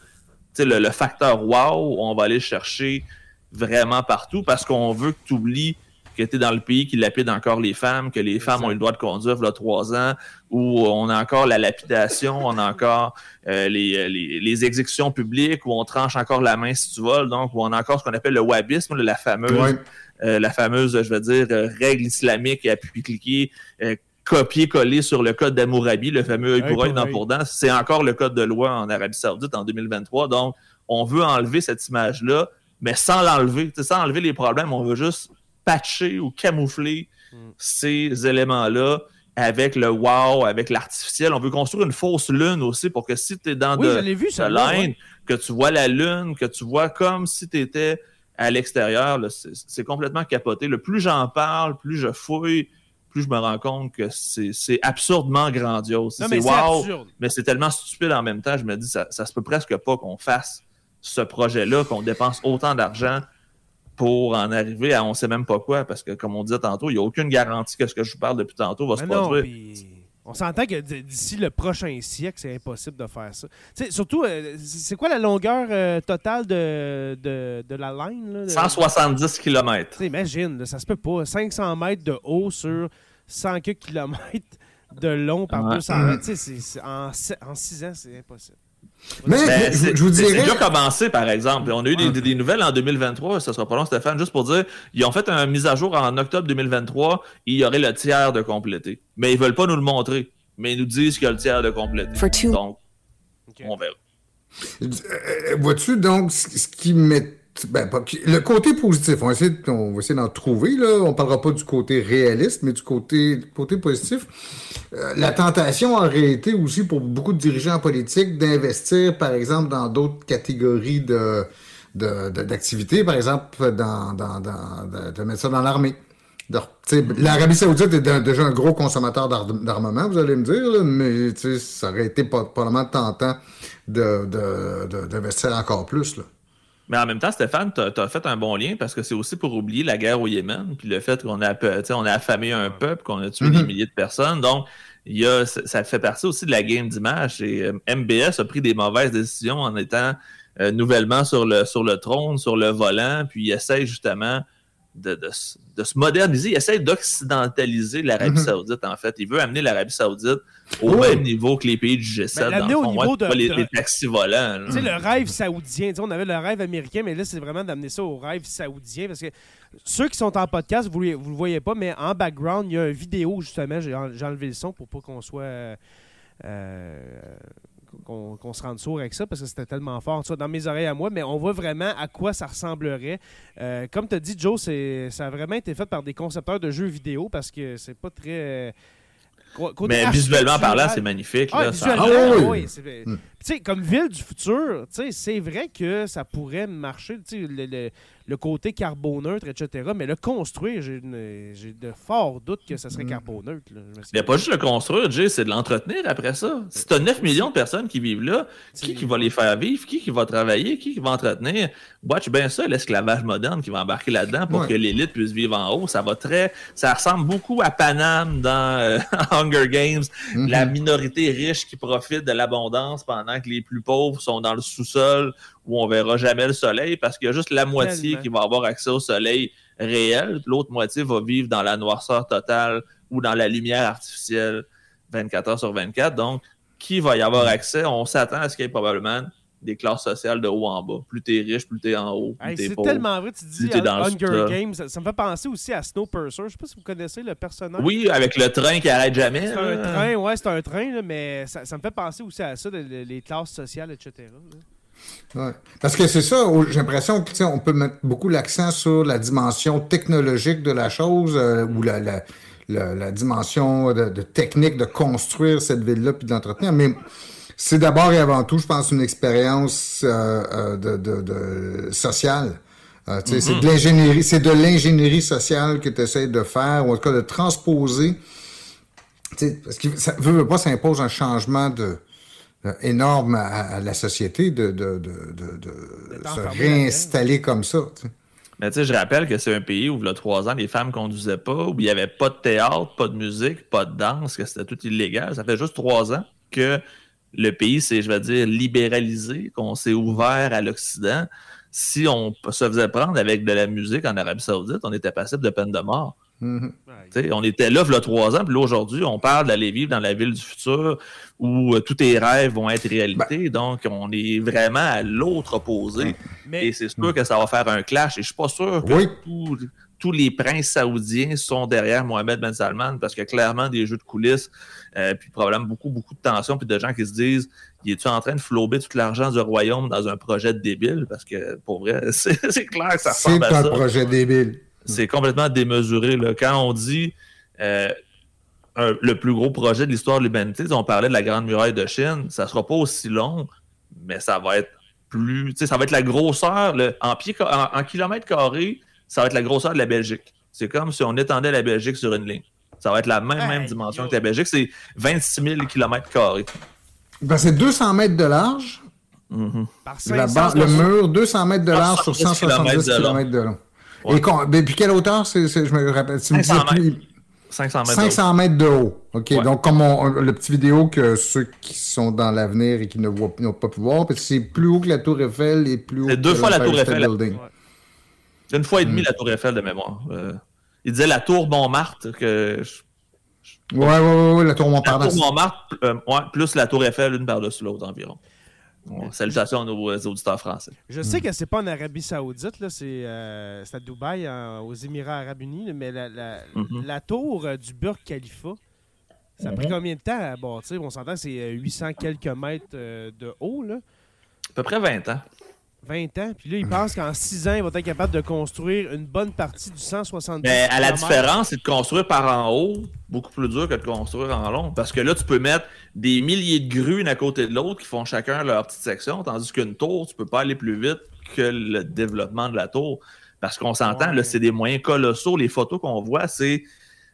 le, le facteur wow, on va aller chercher vraiment partout parce qu'on veut que tu oublies que tu es dans le pays qui lapide encore les femmes, que les femmes ont eu le droit de conduire il y a trois ans, où on a encore la lapidation, on a encore euh, les, les, exécutions publiques, où on tranche encore la main si tu voles, donc où on a encore ce qu'on appelle le wahhabisme, la fameuse, euh, la fameuse, je veux dire, euh, règle islamique à puis cliquer copier-coller sur le code d'Amourabi, le fameux œil pour œil, dent pour dent. C'est encore le code de loi en Arabie Saoudite en 2023. Donc, on veut enlever cette image-là, mais sans l'enlever, sans enlever les problèmes, on veut juste patcher ou camoufler hmm. ces éléments-là avec le wow, avec l'artificiel. On veut construire une fausse lune aussi pour que si tu es dans de, vu, que tu vois la lune, que tu vois comme si tu étais à l'extérieur, c'est complètement capoté. Le plus j'en parle, plus je fouille, plus je me rends compte que c'est absurdement grandiose. C'est wow, mais c'est tellement stupide en même temps. Je me dis, ça, ça se peut presque pas qu'on fasse ce projet-là, qu'on dépense autant d'argent pour en arriver à on sait même pas quoi, parce que comme on disait tantôt, il n'y a aucune garantie que ce que je vous parle depuis tantôt va se produire. On s'entend que d'ici le prochain siècle, c'est impossible de faire ça. surtout, euh, c'est quoi la longueur euh, totale de, de, la ligne? 170 km. Imagine, ça se peut pas. 500 mètres de haut sur 100 km de long par 200 mètres. En, en 6 ans, c'est impossible. Mais ben, je, vous dirais. C'est déjà commencé, par exemple. On a eu des, nouvelles en 2023, ça sera pas long, Stéphane, juste pour dire ils ont fait une mise à jour en octobre 2023, il y aurait le tiers de complété. Mais ils veulent pas nous le montrer. Mais ils nous disent qu'il y a le tiers de complété. Donc, on verra. Euh, vois-tu, donc, ce qui met ben, le côté positif, on va essayer, d'en trouver. Là. On ne parlera pas du côté réaliste, mais du côté, côté positif. Euh, la tentation en réalité aussi pour beaucoup de dirigeants politiques d'investir, par exemple, dans d'autres catégories de, d'activités, par exemple, dans, de, mettre ça dans l'armée. L'Arabie Saoudite est déjà un gros consommateur d'armement, vous allez me dire, mais ça aurait été probablement tentant d'investir encore plus. Là. Mais en même temps, Stéphane, tu as, fait un bon lien parce que c'est aussi pour oublier la guerre au Yémen, puis le fait qu'on a, on a affamé un peuple, qu'on a tué des mm-hmm. milliers de personnes. Donc, il y a, ça fait partie aussi de la game d'image. Et euh, MBS a pris des mauvaises décisions en étant euh, nouvellement sur le, sur le trône, sur le volant, puis il essaie justement de, de, se moderniser. Il essaie d'occidentaliser l'Arabie mm-hmm. Saoudite, en fait. Il veut amener l'Arabie Saoudite au même niveau que les pays du G7. Ben, dans au niveau de, les, taxis volants. Tu sais, le rêve saoudien. on avait le rêve américain, mais là, c'est vraiment d'amener ça au rêve saoudien. Parce que ceux qui sont en podcast, vous ne le voyez pas, mais en background, il y a une vidéo, justement. J'ai enlevé le son pour pas qu'on soit. Euh, qu'on se rende sourd avec ça parce que c'était tellement fort dans mes oreilles à moi, mais on voit vraiment à quoi ça ressemblerait. Euh, comme tu as dit, Joe, ça a vraiment été fait par des concepteurs de jeux vidéo parce que c'est pas très. mais visuellement parlant, c'est magnifique. Ah, visuellement, oui. Hmm. comme ville du futur, c'est vrai que ça pourrait marcher. Le, le côté carboneutre, etc. Mais le construire, j'ai de forts doutes que ce serait mm. carboneutre. Il n'y a pas juste le construire, Jay, c'est de l'entretenir après ça. Si tu as 9 millions de personnes qui vivent là, qui, qui va les faire vivre? Qui, qui va travailler? Qui, qui va entretenir? Watch bien ça, l'esclavage moderne qui va embarquer là-dedans pour que l'élite puisse vivre en haut. Ça va très. Ça ressemble beaucoup à Paname dans euh, Hunger Games. Mm-hmm. La minorité riche qui profite de l'abondance pendant que les plus pauvres sont dans le sous-sol où on verra jamais le soleil parce qu'il y a juste la moitié qui va avoir accès au soleil réel, l'autre moitié va vivre dans la noirceur totale ou dans la lumière artificielle 24 heures sur 24. Donc, qui va y avoir accès? On s'attend à ce qu'il y ait probablement des classes sociales de haut en bas. Plus t'es riche, plus t'es en haut. c'est tellement vrai, tu dis dans Hunger Games. Ça, me fait penser aussi à Snowpiercer. Je sais pas si vous connaissez le personnage. Oui, avec le train qui arrête jamais. C'est un train, ouais, c'est un train, mais ça, me fait penser aussi à ça, les classes sociales, etc. Parce que c'est ça, j'ai l'impression qu'on peut mettre beaucoup l'accent sur la dimension technologique de la chose euh, ou la, la, dimension de, technique de construire cette ville-là puis de l'entretenir. Mais c'est d'abord et avant tout, je pense, une expérience euh, de, de, sociale. C'est mm-hmm. de l'ingénierie, c'est de l'ingénierie sociale que tu essaies de faire, ou en tout cas de transposer. Parce que ça veut pas, ça impose un changement de, énorme à, la société de, de, se réinstaller comme ça. Mais tu sais, je rappelle que c'est un pays où, il y a trois ans, les femmes ne conduisaient pas, où il n'y avait pas de théâtre, pas de musique, pas de danse, que c'était tout illégal. Ça fait juste trois ans que le pays s'est, je vais dire, libéralisé, qu'on s'est ouvert à l'Occident. Si on se faisait prendre avec de la musique en Arabie Saoudite, on était passible de peine de mort. Mm-hmm. On était là, il y a trois ans, puis là, aujourd'hui, on parle d'aller vivre dans la ville du futur où euh, tous tes rêves vont être réalité. Ben Donc, on est vraiment à l'autre opposé. Et c'est sûr que ça va faire un clash. Et je suis pas sûr que tous, les princes saoudiens sont derrière Mohamed Ben Salman parce que clairement, des jeux de coulisses, euh, puis probablement beaucoup, beaucoup de tensions, puis de gens qui se disent il est-tu en train de flouber tout l'argent du royaume dans un projet débile? Parce que pour vrai, c'est clair que ça ressemble à ça. C'est un projet débile c'est complètement démesuré. Là. Quand on dit euh, le plus gros projet de l'histoire de l'humanité, on parlait de la Grande Muraille de Chine, ça ne sera pas aussi long, mais ça va être plus. Ça va être la grosseur, en, pied, en, kilomètres carrés, ça va être la grosseur de la Belgique. C'est comme si on étendait la Belgique sur une ligne. Ça va être la même, même dimension que la Belgique. C'est 26 000 km carrés. Ben, c'est 200 mètres de large. Mm-hmm. le mur, 200 mètres de large sur 170 km de long. Et puis quelle hauteur, c'est, je me rappelle, 500 mètres. 500 mètres, 500 mètres de haut. OK. Donc, comme le petit vidéo que ceux qui sont dans l'avenir et qui ne voient n'ont pas pu voir, parce que c'est plus haut que la Tour Eiffel et plus haut c'est deux fois la Tour Eiffel. C'est une fois et demie hmm. la Tour Eiffel de mémoire. Euh, il disait la Tour Montmartre que. Ouais, ouais, ouais, ouais, la Tour Montmartre. La Tour Montmartre, euh, ouais, plus la Tour Eiffel, une par-dessus l'autre environ salutations à nos auditeurs français. Je sais que c'est pas en Arabie Saoudite, euh, c'est à Dubaï, aux Émirats Arabes Unis, mais la, mm-hmm. tour euh, du Burj Khalifa, ça a pris mm-hmm. combien de temps à bâtir? On s'entend c'est 800 euh, quelques mètres de haut. Là. À peu près 20 ans. 20 ans. Puis là, il pense qu'en 6 ans, il va être capable de construire une bonne partie du 170 Mais à la différence, c'est de construire par en haut, beaucoup plus dur que de construire en long. Parce que là, tu peux mettre des milliers de grues une à côté de l'autre qui font chacun leur petite section, tandis qu'une tour, tu peux pas aller plus vite que le développement de la tour. Parce qu'on s'entend, là, c'est des moyens colossaux. Les photos qu'on voit, c'est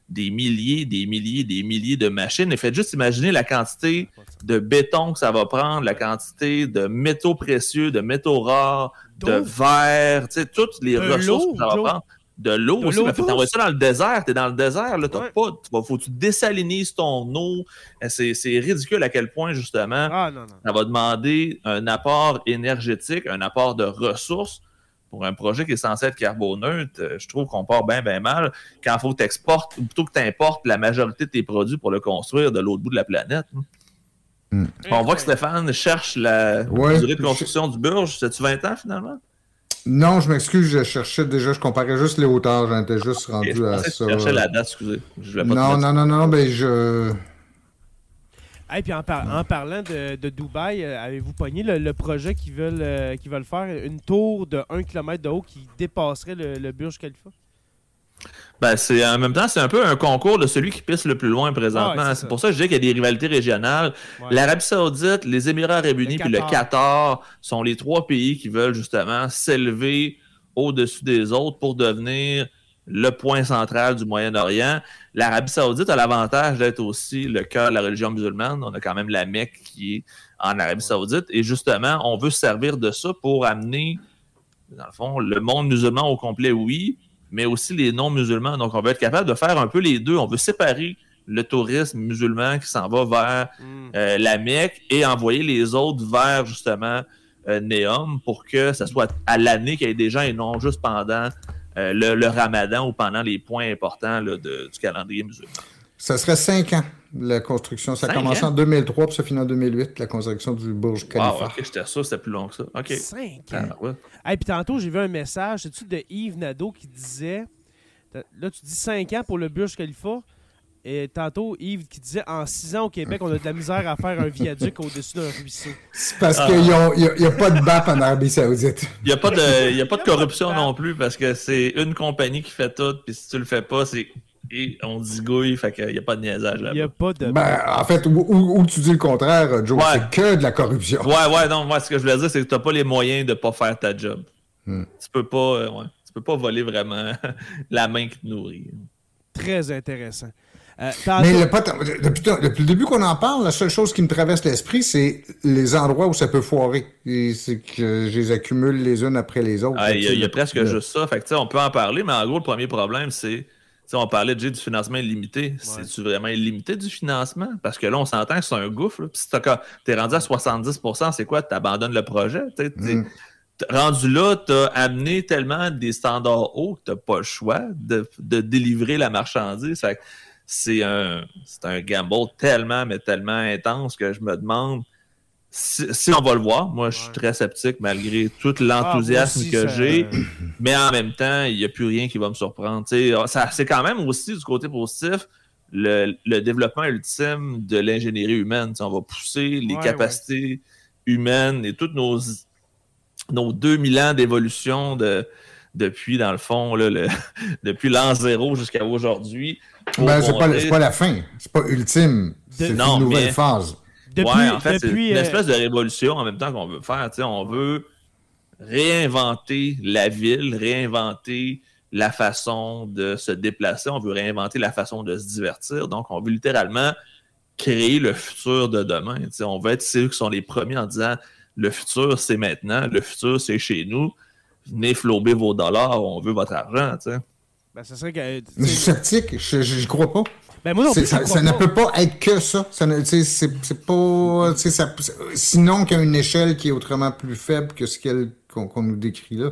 des milliers, des milliers, des milliers de machines. Et faites juste imaginer la quantité de béton que ça va prendre, la quantité de métaux précieux, de métaux rares, de verre, tu sais, toutes les ressources que ça va prendre. De l'eau aussi. Mais t'envoies ça dans le désert. T'es dans le désert, là, t'as pas. Faut que tu désalinises ton eau. C'est ridicule à quel point, justement, ah, ça va demander un apport énergétique, un apport de ressources pour un projet qui est censé être carboneutre, euh, je trouve qu'on part bien, bien mal quand il faut que tu exportes, ou plutôt que tu importes la majorité de tes produits pour le construire de l'autre bout de la planète. Hein. Hmm. On voit que Stéphane cherche la durée de construction du Burge. C'est-tu 20 ans finalement? Non, je m'excuse, je cherchais déjà, je comparais juste les hauteurs, j'étais juste rendu à ça. Je cherchais la date, excusez. non, non, non, non, mais je. Et puis en, parlant de, Dubaï, euh, avez-vous pogné le, projet qu'ils veulent, euh, veulent faire, une tour de 1 km de haut qui dépasserait le, Burj Khalifa? Ben, c'est en même temps, c'est un peu un concours de celui qui pisse le plus loin présentement. c'est pour ça que je dis qu'il y a des rivalités régionales. L'Arabie Saoudite, les Émirats Arabes Unis puis le Qatar sont les trois pays qui veulent justement s'élever au-dessus des autres pour devenir le point central du Moyen-Orient. L'Arabie Saoudite a l'avantage d'être aussi le cœur de la religion musulmane. On a quand même la Mecque qui est en Arabie Saoudite. Et justement, on veut se servir de ça pour amener, dans le fond, le monde musulman au complet, oui, mais aussi les non-musulmans. Donc, on veut être capable de faire un peu les deux. On veut séparer le tourisme musulman qui s'en va vers hmm. euh, la Mecque et envoyer les autres vers, justement, euh, Néom pour que ça soit à l'année qu'il y ait des gens et non juste pendant euh, le, ramadan ou pendant les points importants du calendrier musulman. Ça serait cinq ans, la construction. Ça a commencé en 2003 puis ça finit en 2008, la construction du Burj Khalifa. Ah, ok, j'étais sûr c'était plus long que ça. OK. Cinq ah, ans? Et puis tantôt, j'ai vu un message, c'est-tu de Yves Nadeau qui disait, là, tu dis cinq ans pour le Burj Khalifa, et tantôt, Yves qui disait en six ans au Québec, on a de la misère à faire un viaduc au-dessus d'un ruisseau. C'est parce ah. qu'il n'y a, pas de BAP en Arabie Saoudite. Il n'y a, pas de, a pas de corruption non plus parce que c'est une compagnie qui fait tout, puis si tu le fais pas, c'est Et on dit gouille, fait qu'il n'y a pas de niaisage là-bas. Il n'y a pas de. Ben, en fait, où, tu dis le contraire, Joe, c'est que de la corruption. Ouais, ouais, non, moi, ce que je voulais dire, c'est que tu n'as pas les moyens de ne pas faire ta job. Hmm. Tu peux pas, euh, ouais, tu peux pas voler vraiment la main qui te nourrit. Très intéressant. Euh, Mais depuis, le début qu'on en parle, la seule chose qui me traverse l'esprit, c'est les endroits où ça peut foirer. C'est que je les accumule les unes après les autres. Ah, il y, a, presque juste ça. Fait on peut en parler, mais en gros, le premier problème, c'est. on parlait déjà du financement illimité. C'est-tu vraiment illimité du financement? Parce que là, on s'entend que c'est un gouffre. Puis si tu es rendu à 70% c'est quoi? Tu abandonnes le projet. Mm. Rendu là, tu as amené tellement des standards hauts que tu n'as pas le choix de, délivrer la marchandise c'est un, un gamble tellement, mais tellement intense que je me demande si, on va le voir. Moi, je suis très sceptique malgré tout ah, l'enthousiasme que j'ai. Mais en même temps, il n'y a plus rien qui va me surprendre. C'est quand même aussi du côté positif. Le, développement ultime de l'ingénierie humaine. on va pousser les capacités humaines et tous nos, nos 2000 ans d'évolution de, depuis, dans le fond, le, depuis l'an zéro jusqu'à aujourd'hui. Ben, c'est pas, pas, la fin. C'est pas ultime. C'est une nouvelle phase. Depuis, en fait, c'est une euh, espèce de révolution en même temps qu'on veut faire. on veut réinventer la ville, réinventer la façon de se déplacer, on veut réinventer la façon de se divertir. Donc, on veut littéralement créer le futur de demain. on veut être ceux qui sont les premiers en disant le futur, c'est maintenant, le futur, c'est chez nous. Venez flober vos dollars, on veut votre argent. Ben, ça serait que, euh, je suis sceptique, je, crois pas. Ben moi non plus, ça, ne peut pas être que ça. ça c'est pas. Ça, sinon qu'il y a une échelle qui est autrement plus faible que ce qu'on nous décrit là.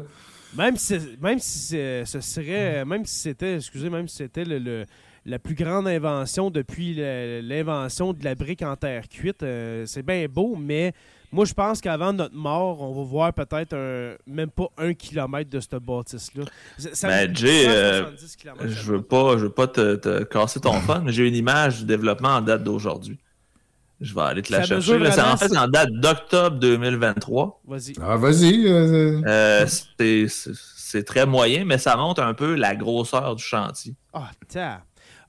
Même si, même si ce serait. Même si c'était. Excusez, même si c'était le, la plus grande invention depuis l'invention de la brique en terre cuite, euh, c'est bien beau, mais moi, je pense qu'avant notre mort, on va voir peut-être même pas un kilomètre de cette bâtisse-là. Ben, Jay, euh, je veux pas, je veux pas te, casser ton fun, mais j'ai une image du développement en date d'aujourd'hui. Je vais aller te la chercher. C'est en fait en date d'octobre 2023. Vas-y. Ah, vas-y. Euh, euh, c'est très moyen, mais ça montre un peu la grosseur du chantier. Ah, tiens.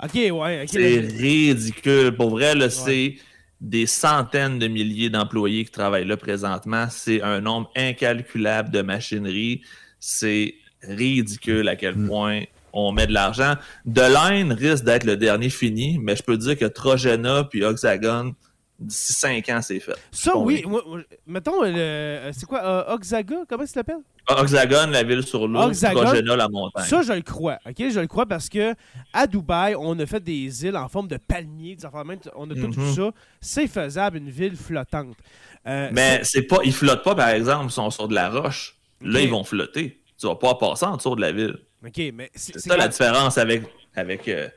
OK, ouais. c'est ridicule. Pour vrai, là, c'est des centaines de milliers d'employés qui travaillent là présentement. C'est un nombre incalculable de machinerie. C'est ridicule à quel mm. point on met de l'argent. De Line risque d'être le dernier fini, mais je peux dire que Trojena puis Oxagon, d'ici cinq ans, c'est fait. Ça, oui. mettons, c'est quoi, euh, Oxaga, comment ça s'appelle? Oxagon, la ville sur l'eau, Trojena, la montagne. Ça, je le crois. OK? Je le crois parce que à Dubaï, on a fait des îles en forme de palmiers, des on a tout mhm. ça. C'est faisable, une ville flottante. Euh, Mais c'est pas, ils flottent pas, par exemple, ils sont sur de la roche. Là, ils vont flotter. Tu vas pas passer en dessous de la ville. OK, mais c'est ça la différence avec, avec euh,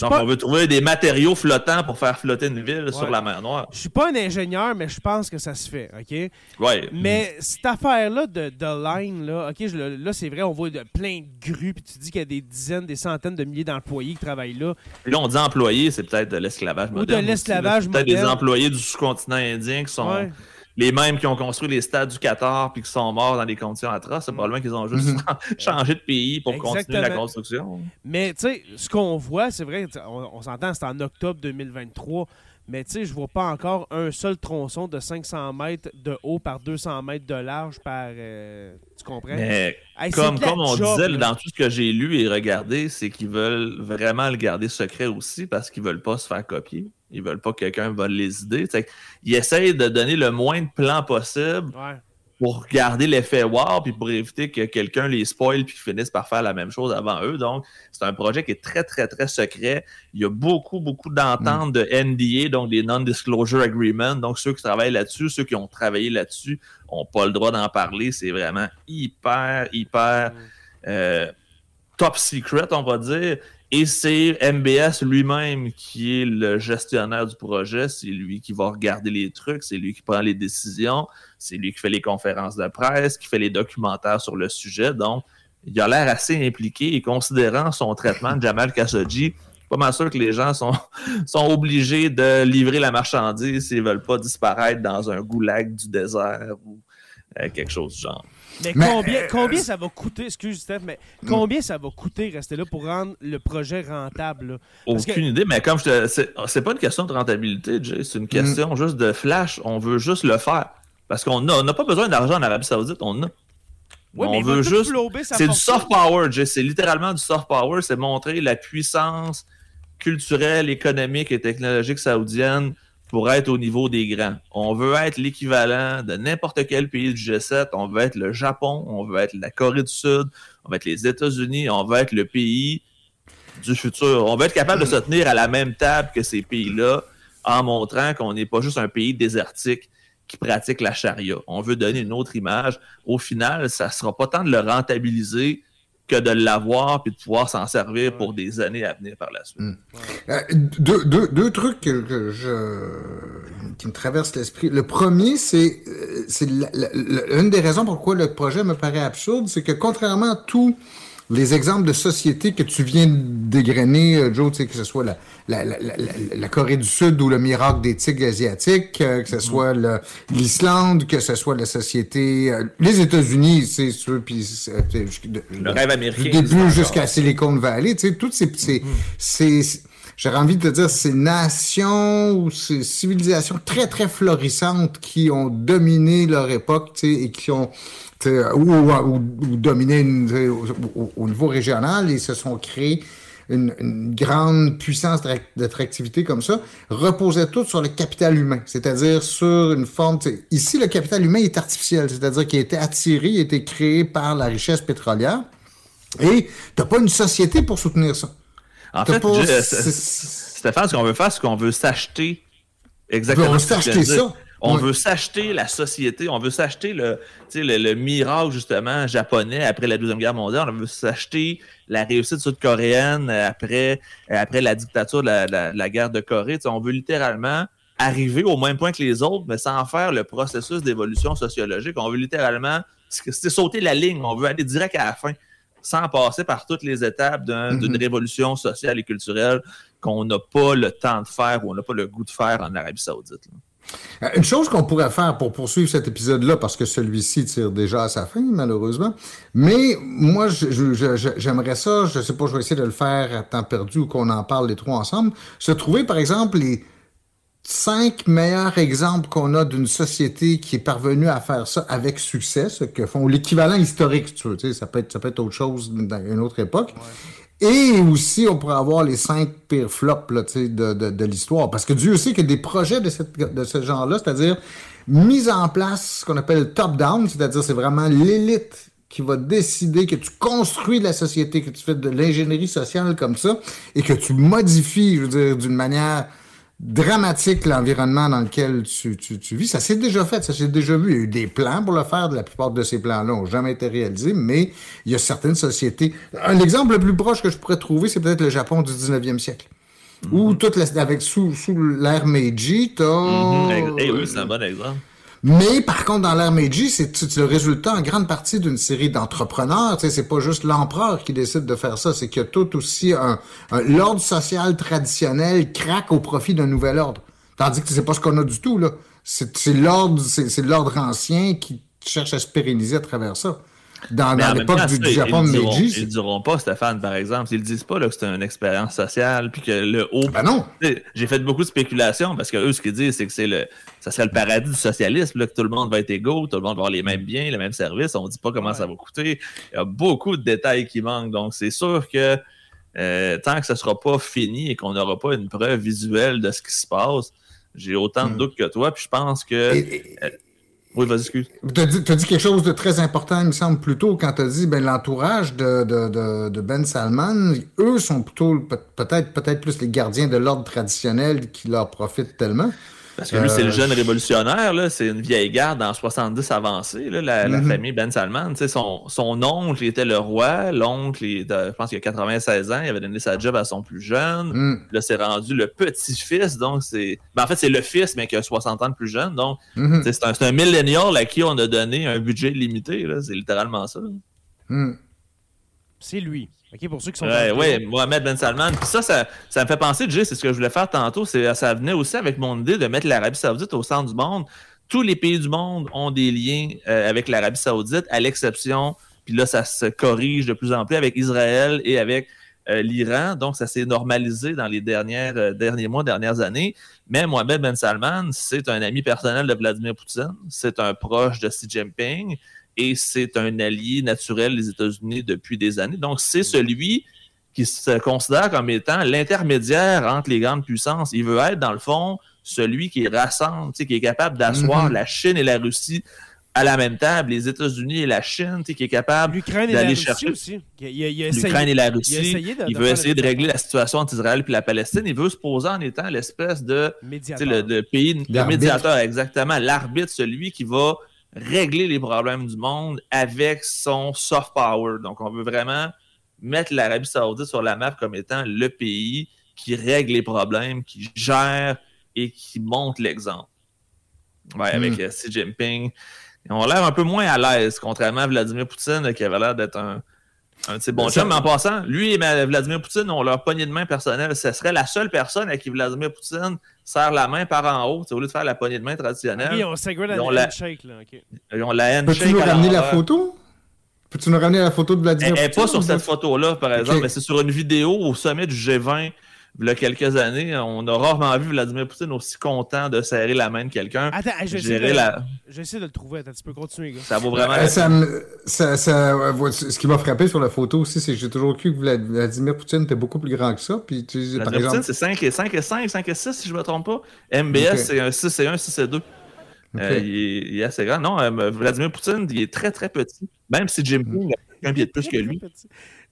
donc, on veut trouver des matériaux flottants pour faire flotter une ville sur la mer Noire. Je suis pas un ingénieur, mais je pense que ça se fait, OK? Ouais. Mais cette affaire-là de, de line, là, OK, là, c'est vrai, on voit de, plein de grues, puis tu dis qu'il y a des dizaines, des centaines de milliers d'employés qui travaillent là. Puis là, on dit employés, c'est peut-être de l'esclavage moderne. Ou de l'esclavage moderne. Peut-être des employés du sous-continent indien qui sont les mêmes qui ont construit les stades du Qatar puis qui sont morts dans des conditions atroces, c'est probablement qu'ils ont juste mhm. changé de pays pour continuer la construction. Mais tu sais, ce qu'on voit, c'est vrai, on, s'entend, c'est en octobre 2023. Mais tu sais, je vois pas encore un seul tronçon de 500 mètres de haut par 200 mètres de large par. Euh, tu comprends? Mais comme, comme on disait, dans tout ce que j'ai lu et regardé, c'est qu'ils veulent vraiment le garder secret aussi parce qu'ils veulent pas se faire copier. Ils veulent pas que quelqu'un vole les idées. Ils essayent de donner le moins de plans possible pour garder l'effet wow, puis pour éviter que quelqu'un les spoil puis finisse par faire la même chose avant eux. Donc, c'est un projet qui est très, très, très secret. Il y a beaucoup, beaucoup d'ententes de NDA, donc des Non-Disclosure Agreements. Donc, ceux qui travaillent là-dessus, ceux qui ont travaillé là-dessus, n'ont pas le droit d'en parler. C'est vraiment hyper, hyper euh, top secret, on va dire. Et c'est MBS lui-même qui est le gestionnaire du projet. C'est lui qui va regarder les trucs, c'est lui qui prend les décisions, c'est lui qui fait les conférences de presse, qui fait les documentaires sur le sujet. Donc, il a l'air assez impliqué et considérant son traitement de Jamal Khashoggi, pas mal sûr que les gens sont, obligés de livrer la marchandise s'ils veulent pas disparaître dans un goulag du désert ou euh, quelque chose du genre. Mais, combien, combien ça va coûter, excuse Steph, mais combien ça va coûter rester là pour rendre le projet rentable? Aucune idée, mais comme je te. C'est pas une question de rentabilité, Jay, c'est une mm. question juste de flash. On veut juste le faire. Parce qu'on n'a pas besoin d'argent en Arabie Saoudite, on a. on veut juste. C'est du soft power, Jay. C'est littéralement du soft power. C'est montrer la puissance culturelle, économique et technologique saoudienne pour être au niveau des grands. On veut être l'équivalent de n'importe quel pays du G7. On veut être le Japon, on veut être la Corée du Sud, on veut être les États-Unis, on veut être le pays du futur. On veut être capable de se tenir à la même table que ces pays-là en montrant qu'on n'est pas juste un pays désertique qui pratique la charia. On veut donner une autre image. Au final, ça ne sera pas tant de le rentabiliser que de l'avoir puis de pouvoir s'en servir pour des années à venir par la suite. Hmm. Euh, deux, trucs que, je, qui me traversent l'esprit. Le premier, c'est euh, c'est une des raisons pourquoi le projet me paraît absurde, c'est que contrairement à tout les exemples de sociétés que tu viens dégrainer, euh, Joe, que ce soit la, la, la, la, Corée du Sud ou le miracle des tigres asiatiques, euh, que ce soit l'Islande, que ce soit la société... Euh, les États-Unis, c'est sûr, puis... le rêve américain. Du début jusqu'à Silicon Valley, tu sais, toutes ces... ces, ces J'aurais envie de te dire, ces nations ou ces civilisations très, très florissantes qui ont dominé leur époque, tu sais, et qui ont ou, ou, dominé au, niveau régional et se sont créés une, grande puissance d'attractivité comme ça, reposaient tout sur le capital humain, c'est-à-dire sur une forme... Ici, le capital humain est artificiel, c'est-à-dire qu'il a été attiré, il a été créé par la richesse pétrolière, et tu n'as pas une société pour soutenir ça. En fait, Stéphane, ce qu'on veut faire, c'est qu'on veut s'acheter exactement. On veut s'acheter ça. On veut s'acheter la société, on veut s'acheter le, le, miracle, justement, japonais après la Deuxième Guerre mondiale. On veut s'acheter la réussite sud-coréenne après, après la dictature de la, guerre de Corée. on veut littéralement arriver au même point que les autres, mais sans faire le processus d'évolution sociologique. On veut littéralement sauter la ligne. On veut aller direct à la fin, sans passer par toutes les étapes d'une mm-hmm. révolution sociale et culturelle qu'on n'a pas le temps de faire ou on n'a pas le goût de faire en Arabie Saoudite. Une chose qu'on pourrait faire pour poursuivre cet épisode-là, parce que celui-ci tire déjà à sa fin, malheureusement, mais moi, j'aimerais ça, je sais pas, je vais essayer de le faire à temps perdu ou qu'on en parle les trois ensemble, se trouver, par exemple, les cinq meilleurs exemples qu'on a d'une société qui est parvenue à faire ça avec succès, ce que font l'équivalent historique, tu veux, ça peut être, ça peut être autre chose dans une autre époque. Et aussi, on pourrait avoir les cinq pires flops là, de, de, l'histoire. Parce que Dieu sait que des projets de, cette, de ce genre-là, c'est-à-dire mise en place, ce qu'on appelle top-down, c'est-à-dire c'est vraiment l'élite qui va décider que tu construis la société, que tu fais de l'ingénierie sociale comme ça, et que tu modifies, je veux dire, d'une manière dramatique l'environnement dans lequel tu, tu, tu vis. Ça s'est déjà fait, ça s'est déjà vu. Il y a eu des plans pour le faire. La plupart de ces plans-là n'ont jamais été réalisés, mais il y a certaines sociétés. Un exemple le plus proche que je pourrais trouver, c'est peut-être le Japon du 19e siècle. Ou mhm. toute avec sous, sous l'ère Meiji, t'as... Mm oui, c'est un bon exemple. Mais par contre, dans l'ère Meiji, c'est le résultat en grande partie d'une série d'entrepreneurs. Tu sais, c'est pas juste l'empereur qui décide de faire ça, c'est que tout aussi un, l'ordre social traditionnel craque au profit d'un nouvel ordre. Tandis que c'est pas ce qu'on a du tout là. C'est l'ordre, c'est l'ordre ancien qui cherche à se pérenniser à travers ça dans, l'époque du, Japon de Meiji. Ils ne diront pas, Stéphane, par exemple. Ils ne disent pas là, que c'est une expérience sociale, puis que le haut. Ben non. J'ai fait beaucoup de spéculations parce que eux, ce qu'ils disent, c'est que c'est le, ça serait le paradis du socialisme, là, que tout le monde va être égaux, tout le monde va avoir les mêmes biens, les mêmes services. On ne dit pas comment ça va coûter. Il y a beaucoup de détails qui manquent. Donc, c'est sûr que euh, tant que ce ne sera pas fini et qu'on n'aura pas une preuve visuelle de ce qui se passe, j'ai autant de hmm. doutes que toi. Puis je pense que. Euh, oui, vas-y, excuse. Tu as, dit quelque chose de très important, il me semble, plus tôt, quand tu as dit ben, l'entourage de, de, de, Ben Salman, eux sont plutôt peut-être peut-être plus les gardiens de l'ordre traditionnel qui leur profitent tellement. Parce que lui, c'est le euh, jeune révolutionnaire, là, c'est une vieille garde en 70 avancée, là, la, mhm. famille Ben Salman. Son, son oncle était le roi, l'oncle, je pense qu'il a 96 ans, il avait donné sa job à son plus jeune. Mhm. Là, c'est rendu le petit-fils, donc c'est. Ben, en fait, c'est le fils, mais qui a 60 ans de plus jeune. Donc, mhm. c'est un, un millénial à qui on a donné un budget limité. C'est littéralement ça. C'est lui. OK, pour ceux qui sont. Oui, Mohamed Ben Salman. Puis ça, ça, ça, me fait penser, Jay, c'est ce que je voulais faire tantôt. Ça venait aussi avec mon idée de mettre l'Arabie Saoudite au centre du monde. tous les pays du monde ont des liens euh, avec l'Arabie Saoudite, à l'exception, puis là, ça se corrige de plus en plus avec Israël et avec euh, l'Iran. Donc, ça s'est normalisé dans les dernières, euh, derniers mois, dernières années. Mais Mohamed Ben Salman, c'est un ami personnel de Vladimir Poutine, c'est un proche de Xi Jinping et c'est un allié naturel des États-Unis depuis des années. Donc, c'est celui qui se considère comme étant l'intermédiaire entre les grandes puissances. Il veut être, dans le fond, celui qui rassemble, qui est capable d'asseoir mm-hmm. la Chine et la Russie à la même table, les États-Unis et la Chine, qui est capable d'aller chercher. L'Ukraine et la Russie. Il, veut essayer de régler la situation entre Israël et la Palestine. Il veut se poser en étant l'espèce de médiateur. Le, pays, le médiateur, exactement, l'arbitre, celui qui va régler les problèmes du monde avec son soft power. Donc, on veut vraiment mettre l'Arabie Saoudite sur la map comme étant le pays qui règle les problèmes, qui gère et qui montre l'exemple. Ouais, avec hmm. euh, Xi Jinping. Ils ont l'air un peu moins à l'aise, contrairement à Vladimir Poutine, qui avait l'air d'être un, un de ses bons chums. Mais en passant, lui et Vladimir Poutine ont leur poignée de main personnelle. Ce serait la seule personne à qui Vladimir Poutine serre la main par en haut, au lieu de faire la poignée de main traditionnelle. Oui, on ils ont la handshake, là. Ils ont la handshake. Peux-tu nous ramener la photo? Peux-tu nous ramener la photo de Vladimir Poutine? Elle n'est pas sur cette photo-là, par exemple, mais c'est sur une vidéo au sommet du G20 il y a quelques années, on a rarement vu Vladimir Poutine aussi content de serrer la main de quelqu'un. Attends, je vais, essayer de, la... de le trouver. Attends, tu peux continuer, gars. Ça vaut vraiment. Euh, ça, ça, ce qui m'a frappé sur la photo aussi, c'est que j'ai toujours cru que Vladimir Poutine était beaucoup plus grand que ça. Puis, tu, Vladimir par exemple... Poutine, c'est 5 et 5 et 5, 5 et 6, si je ne me trompe pas. MBS, c'est un 6 et 1, 6 et 2. Euh, il, est, assez grand. Non, euh, Vladimir Poutine, il est très, très petit. Même si Jim King a un pied de plus que lui.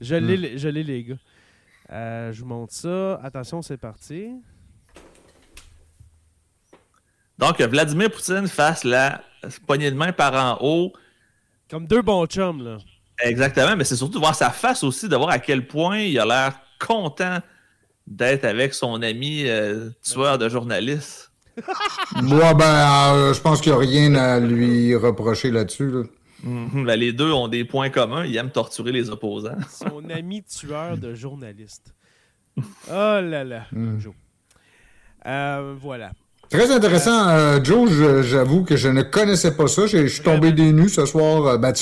Je l'ai, les gars. Euh, je vous montre ça. Attention, c'est parti. Donc, Vladimir Poutine face la poignée de main par en haut. Comme deux bons chums, là. Exactement, mais c'est surtout de voir sa face aussi, de voir à quel point il a l'air content d'être avec son ami euh, tueur de journalistes. Moi, ben, euh, je pense qu'il n'y a rien à lui reprocher là-dessus. là Mhm. Ben, les deux ont des points communs. Ils aiment torturer les opposants. Son ami tueur de journaliste. Oh là là, mm. Joe. Euh, voilà. Très intéressant, euh, Joe. J'avoue que je ne connaissais pas ça. Je suis tombé des nues ce soir. Euh, ben,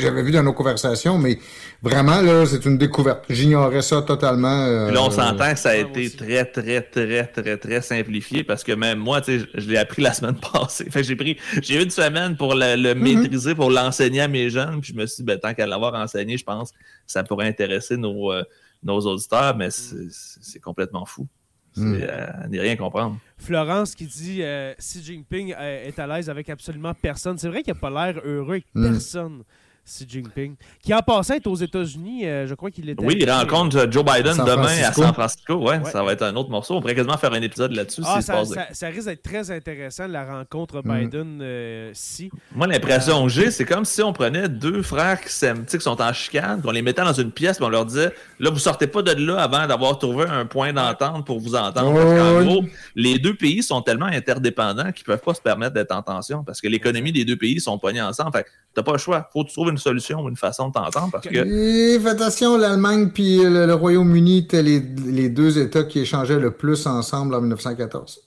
J'avais vu dans nos conversations, mais Vraiment, là, c'est une découverte. J'ignorais ça totalement. Euh, là, on s'entend que ça a été très, très, très, très, très simplifié parce que même moi, tu sais, je l'ai appris la semaine passée. Fait j'ai pris, j'ai eu une semaine pour le, mm-hmm. maîtriser, pour l'enseigner à mes jeunes. Puis je me suis dit, ben, tant qu'à l'avoir enseigné, je pense que ça pourrait intéresser nos, euh, nos auditeurs, mais c'est complètement fou. C'est mm. euh, rien comprendre. Florence qui dit Xi Jinping est à l'aise avec absolument personne. C'est vrai qu'il n'a pas l'air heureux avec mm. personne. Xi Jinping, qui en passant est aux États-Unis, euh, je crois qu'il était. Oui, il rencontre euh, Joe Biden demain à San Francisco. Ouais, ça va être un autre morceau. On pourrait quasiment faire un épisode là-dessus. Ah, ça, ça, risque d'être très intéressant, la rencontre mm. Biden-Si. Euh, Moi, l'impression que j'ai, c'est comme si on prenait deux frères qui s'aiment, qui sont en chicane, qu'on les mettait dans une pièce, et on leur disait là, vous sortez pas de là avant d'avoir trouvé un point d'entente pour vous entendre. Parce qu'en gros, les deux pays sont tellement interdépendants qu'ils peuvent pas se permettre d'être en tension parce que l'économie des deux pays sont pognés ensemble. Fait t'as pas le choix. Faut trouver une solution ou une façon de t'entendre parce que. Et faites attention, l'Allemagne puis le, Royaume-Uni étaient les, les, deux États qui échangeaient le plus ensemble en 1914.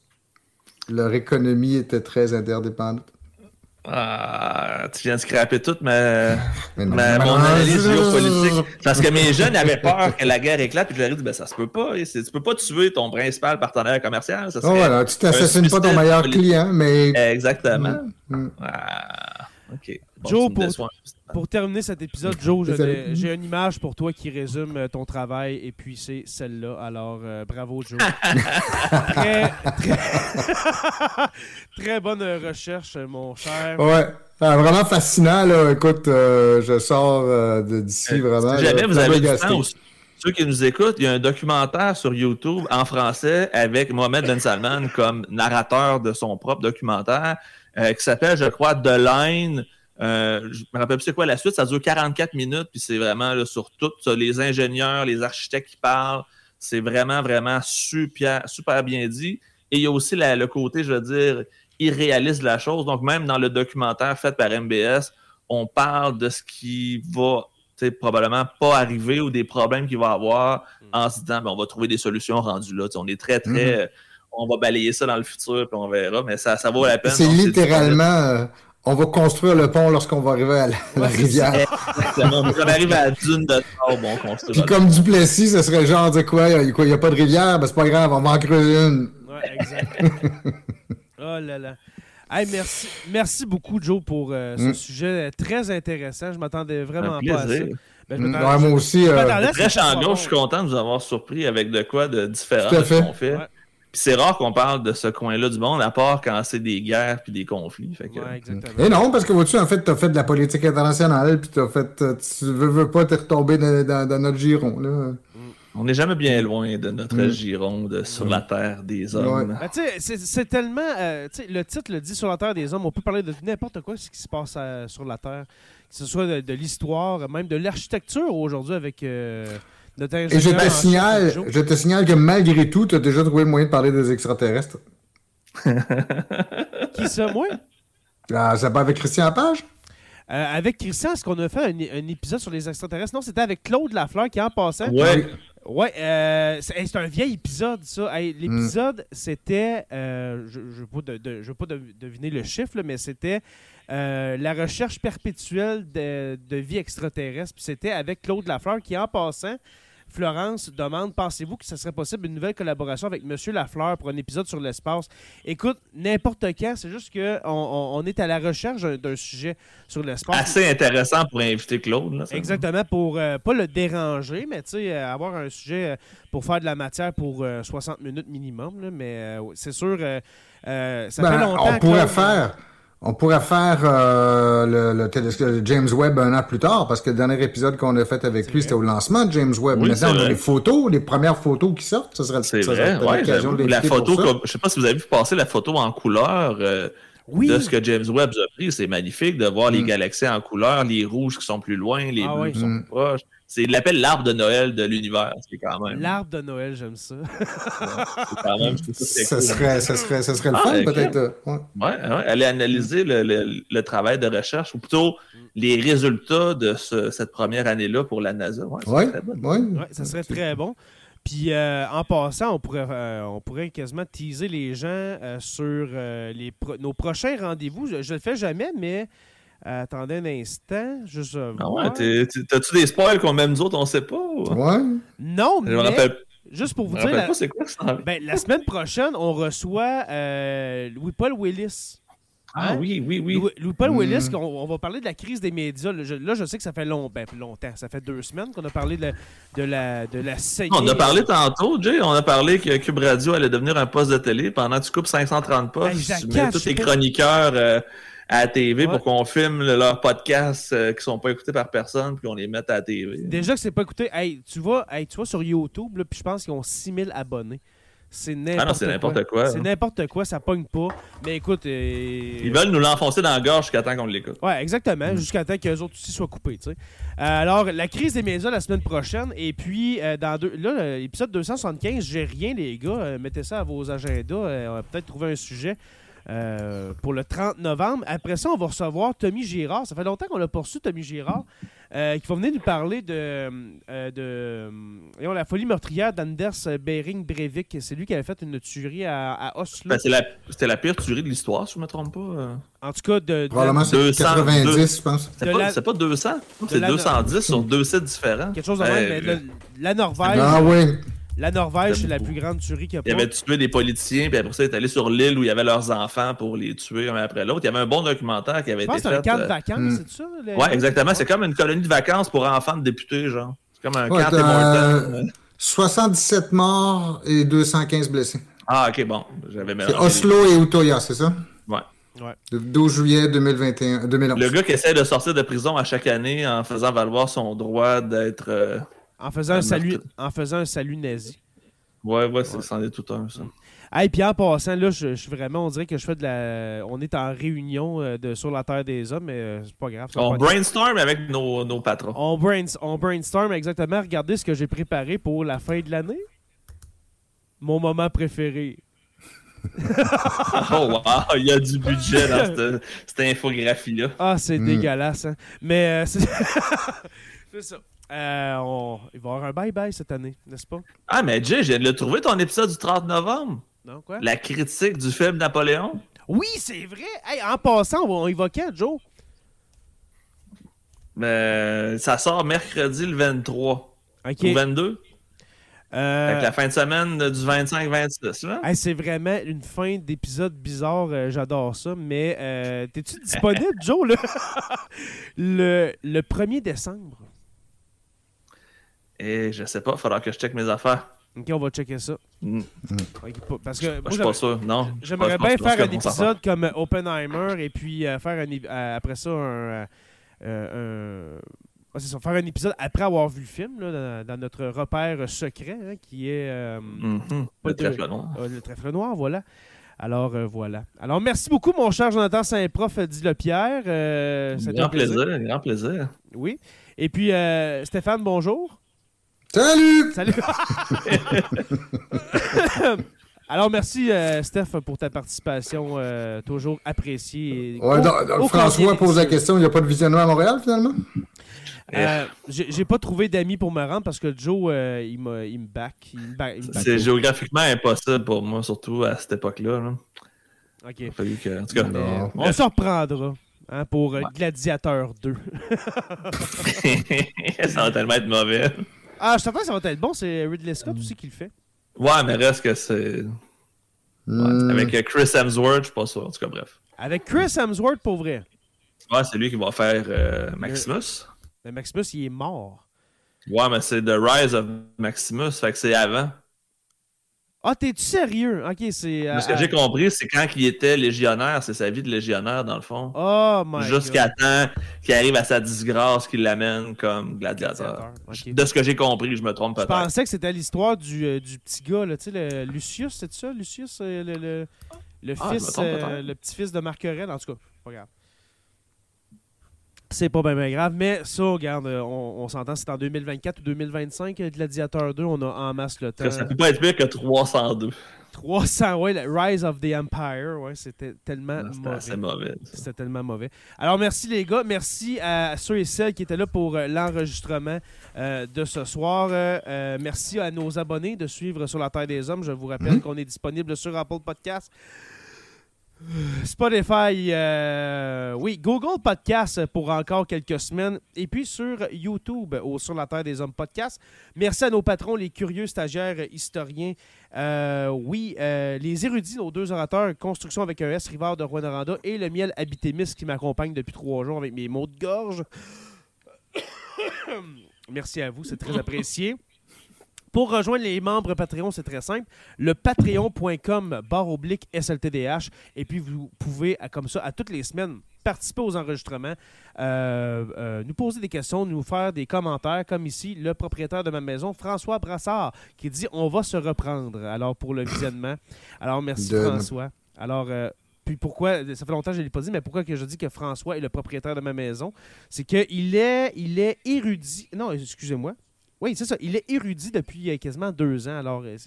Leur économie était très interdépendante. Ah, tu viens de scraper toute ma, mon analyse géopolitique. Parce que mes jeunes avaient peur que la guerre éclate, puis je leur ai dit, ben, ça se peut pas. Tu peux pas tuer ton principal partenaire commercial. Ça oh, voilà, tu t'assassines pas ton meilleur client, mais. Exactement. Mm. Ah, Joe, pour, terminer cet épisode, Joe, j'ai une image pour toi qui résume euh, ton travail et puis c'est celle-là. Alors, euh, bravo, Joe. très, très, bonne recherche, mon cher. Ouais. Ah, vraiment fascinant, là. Écoute, euh, je sors d'ici vraiment. jamais vous avez du temps, ceux qui nous écoutent, il y a un documentaire sur YouTube en français avec Mohamed Ben Salman comme narrateur de son propre documentaire qui s'appelle, je crois, The Line euh, je me rappelle plus c'est quoi la suite. Ça dure 44 minutes, puis c'est vraiment sur tout. les ingénieurs, les architectes qui parlent. C'est vraiment, vraiment super, super bien dit. Et il y a aussi le côté, je veux dire, irréaliste de la chose. Donc, même dans le documentaire fait par MBS, on parle de ce qui va probablement pas arriver ou des problèmes qu'il va avoir en se disant ben, on va trouver des solutions rendues là. on est très, très. Mm-hmm on va balayer ça dans le futur, puis on verra, mais ça, ça vaut la peine. C'est littéralement, euh, on va construire le pont lorsqu'on va arriver à la, rivière. Exactement. on arrive à la dune de bon, on construit. Puis comme Duplessis, ce serait genre de quoi, il n'y a pas de rivière, ben c'est pas grave, on va en creuser une. Ouais, exact. oh là là. Hey, merci, merci beaucoup, Joe, pour euh, ce mm. sujet très intéressant. Je m'attendais vraiment pas à ça. Ben, mm. moi aussi. Euh... Très je suis content de vous avoir surpris avec de quoi de différent de ce qu'on fait. Puis c'est rare qu'on parle de ce coin-là du monde, à part quand c'est des guerres puis des conflits. Fait que... exactement. Et non, parce que vois-tu, en fait, tu as fait de la politique internationale, puis as fait. Euh, tu veux, veux pas te retomber dans, notre giron. Là. On n'est jamais bien loin de notre mm. giron de Sur la Terre des Hommes. Ben, c'est tellement. Euh, le titre le dit Sur la Terre des Hommes. On peut parler de n'importe quoi ce qui se passe euh, sur la Terre. Que ce soit de, l'histoire, même de l'architecture aujourd'hui avec. Euh, Et je te, signale, je te signale que malgré tout, tu as déjà trouvé le moyen de parler des extraterrestres. qui ça, moi? Ah, Ça va avec Christian Page? Avec Christian, est-ce qu'on a fait un, épisode sur les extraterrestres? Non, c'était avec Claude Lafleur qui en passant. Ouais. Ouais, euh, c'est un vieil épisode, ça. L'épisode, c'était. Euh, je ne veux pas, deviner le chiffre, mais c'était euh, la recherche perpétuelle de, de vie extraterrestre. Puis c'était avec Claude Lafleur qui, en passant, Florence demande Pensez-vous que ce serait possible une nouvelle collaboration avec Monsieur Lafleur pour un épisode sur l'espace? Écoute, n'importe quand, c'est juste qu'on on, est à la recherche d'un sujet sur l'espace. Assez intéressant pour inviter Claude. Exactement, pour euh, pas le déranger, mais euh, avoir un sujet euh, pour faire de la matière pour 60 minutes minimum. mais c'est sûr, ça ben, fait longtemps. On pourrait faire. On pourrait faire euh, le, James Webb un an plus tard, parce que le dernier épisode qu'on a fait avec lui, c'était au lancement de James Webb. Oui, Maintenant, on a les photos, les premières photos qui sortent. Ça serait, c'est vrai, l'occasion de La photo, je sais pas si vous avez vu passer la photo en couleur euh, de ce que James Webb a pris. C'est magnifique de voir les mm. galaxies en couleur, les rouges qui sont plus loin, les ah bleus qui sont mm. plus proches. C'est, il l'appelle l'arbre de Noël de l'univers. C'est quand même. L'arbre de Noël, j'aime ça. c'est quand même. Ça, serait, ça, serait, ça serait le ah, fun, peut-être. Euh, ouais. Ouais, Aller analyser le, le, travail de recherche, ou plutôt les résultats de ce, cette première année-là pour la NASA. Oui, ouais, ouais. ça serait très bon. Puis euh, en passant, on pourrait, euh, on pourrait quasiment teaser les gens sur les nos prochains rendez-vous. Je ne le fais jamais, mais attendez un instant. Juste, ah ouais, t'as-tu des spoils qu'on même nous autres, on sait pas? Ouais. Non, mais. Rappelle... Juste pour vous dire. La... Pas, quoi, ça? Ben, la semaine prochaine, on reçoit euh, Louis-Paul Willis. Ah hein? oui, oui, oui. Louis-Paul hmm. Willis, on, va parler de la crise des médias. Là, je, sais que ça fait long, ben, longtemps. Ça fait deux semaines qu'on a parlé de, de la, de la On a parlé tantôt, Jay. On a parlé que Cube Radio allait devenir un poste de télé. Pendant que tu coupes 530 postes, tu mets tous tes chroniqueurs. Euh, à la TV pour qu'on filme leurs podcasts euh, qui sont pas écoutés par personne puis qu'on les mette à la TV. Déjà que c'est pas écouté, hey, tu vois, tu vois sur YouTube, puis je pense qu'ils ont 6000 abonnés. C'est n'importe quoi. C'est n'importe quoi, ça pogne pas. Mais écoute. Euh, Ils veulent nous l'enfoncer dans la gorge jusqu'à temps qu'on l'écoute. Ouais, exactement, mm. jusqu'à temps qu'eux autres aussi soient coupés. Euh, alors, la crise des médias la semaine prochaine. Et puis, dans deux, là, l'épisode 275, j'ai rien, les gars. mettez ça à vos agendas. on va peut-être trouver un sujet. Euh, pour le 30 novembre. Après ça, on va recevoir Tommy Girard. Ça fait longtemps qu'on a poursu Tommy Girard, euh, qui va venir nous parler de, euh, de la folie meurtrière d'Anders Bering Breivik. C'est lui qui avait fait une tuerie à, Oslo. Ben, c'était la, pire tuerie de l'histoire, si je ne me trompe pas. En tout cas, de. Probablement c'est 90, je pense. C'est pas, pas, 200, c'est 210 sur deux sites différents. Quelque chose de même, mais la Norvège. Ah oui. La Norvège, c'est la plus grande tuerie qu'il y a. Il avait tué des politiciens, puis après ça, il est allé sur l'île où il y avait leurs enfants pour les tuer un après l'autre. Il y avait un bon documentaire qui avait été fait. C'est un camp de euh, vacances, hmm. c'est ça? Oui, exactement. C'est comme une colonie de vacances pour enfants de députés, genre. C'est comme un camp de 77 morts et 215 blessés. Ah, ok, bon. J'avais C'est Oslo et Utoya, c'est ça? Ouais. Ouais. Le 12 juillet 2021, 2011. Le gut qui essaie de sortir de prison à chaque année en faisant valoir son droit d'être. Euh, en faisant, un salut, en faisant un salut nazi. Ouais, ouais, c'en est tout un, ça. Hey, puis en passant, là, je, suis vraiment, on dirait que je fais de la. On est en réunion euh, de, sur la Terre des Hommes, mais euh, c'est pas grave. On brainstorm avec nos, nos patrons. On, on brainstorm exactement. Regardez ce que j'ai préparé pour la fin de l'année. Mon moment préféré. oh wow, il y a du budget dans cette, cette infographie-là. Ah, c'est mm. dégueulasse. Hein? Mais euh, c'est ça. Euh, Il va y avoir un bye-bye cette année, n'est-ce pas? Ah, mais Jay, je viens de le trouver ton épisode du 30 novembre. Non, quoi? La critique du film Napoléon? Oui, c'est vrai! Hey, en passant, on, quand, Joe? Ben, ça sort mercredi le 23. OK. Ou 22? Euh... Avec la fin de semaine du 25-26. c'est vraiment une fin d'épisode bizarre. Euh, j'adore ça. Mais euh, t'es-tu disponible, Joe, le, le 1er décembre? Et je sais pas, il faudra que je check mes affaires. Ok, on va checker ça. Mm. Parce que je suis pas sûr, non. J'aimerais bien faire un épisode comme Oppenheimer et puis euh, faire un, après ça un. ça, faire un épisode après avoir vu le film, là, dans, notre repère secret, hein, qui est... Euh, mm-hmm. Le trèfle noir. Euh, le trèfle noir, voilà. Alors, euh, voilà. Alors, merci beaucoup, mon cher Jonathan Saint-Prof, dit le Pierre. grand plaisir, grand plaisir. Oui. Et puis, Stéphane, bonjour. Salut! Salut! Alors, merci, Steph, pour ta participation, toujours appréciée. François pose la question il n'y a pas de visionnement à Montréal, finalement? Euh, j'ai pas trouvé d'amis pour me rendre parce que Joe, euh, il, me, back. C'est géographiquement impossible pour moi, surtout à cette époque-là. Ok. en tout cas, on se reprendra. Hein, pour euh, Gladiateur 2. ça va tellement être mauvais. Ah, je t'entends, ça va être bon. C'est Ridley Scott aussi qui le fait. Ouais, mais reste que c'est. Hmm. avec Chris Hemsworth, je suis pas sûr. En tout cas, bref. Avec Chris Hemsworth, pour vrai. Ouais, c'est lui qui va faire Maximus. Mais Maximus, il est mort. Ouais, mais c'est The Rise of Maximus, fait que c'est avant. Ah, t'es-tu sérieux? Ok, c'est. ce que euh, j'ai compris, c'est quand il était légionnaire, c'est sa vie de légionnaire, dans le fond. Oh my Jusqu'à temps qu'il arrive à sa disgrâce, qu'il l'amène comme gladiateur. De ce que j'ai compris, je me trompe peut-être. Je pensais que c'était l'histoire du, euh, du, petit gars, là, tu sais, le Lucius, c'est ça? Lucius, euh, le, le, le ah, fils, le petit-fils de Marc Aurèle, en tout cas, pas grave. C'est pas bien grave, mais ça, regarde, euh, on, s'entend, c'est en 2024 ou 2025, euh, Gladiator 2, on a en masse le temps. Ça peut pas être pire que 302. 300, ouais, Rise of the Empire, ouais, c'était tellement mauvais. mauvais. C'était tellement mauvais. Alors, merci les gars, merci à ceux et celles qui étaient là pour euh, l'enregistrement de ce soir. merci à nos abonnés de suivre sur la Terre des Hommes. Je vous rappelle mm-hmm. qu'on est disponible sur Apple Podcast, Spotify, euh, oui, Google Podcast pour encore quelques semaines. Et puis sur YouTube, au Sur la Terre des Hommes Podcast. Merci à nos patrons, les curieux stagiaires historiens. Euh, oui, euh, les érudits, nos deux orateurs, Construction avec un S, Rivard de Rwanda et le miel Habitémis qui m'accompagne depuis trois jours avec mes mots de gorge. Merci à vous, c'est très apprécié. Pour rejoindre les membres Patreon, c'est très simple. Le patreon.com barre oblique SLTDH. Et puis, vous pouvez, comme ça, à toutes les semaines, participer aux enregistrements, euh, euh, nous poser des questions, nous faire des commentaires, comme ici, le propriétaire de ma maison, François Brassard, qui dit on va se reprendre. Alors, pour le visionnement. Alors, merci, François. Alors, euh, puis pourquoi, ça fait longtemps que je ne l'ai pas dit, mais pourquoi que je dis que François est le propriétaire de ma maison? C'est qu'il est, il est érudit. Non, excusez-moi. Oui, c'est ça. Il est érudit depuis euh, quasiment deux ans. Alors, euh,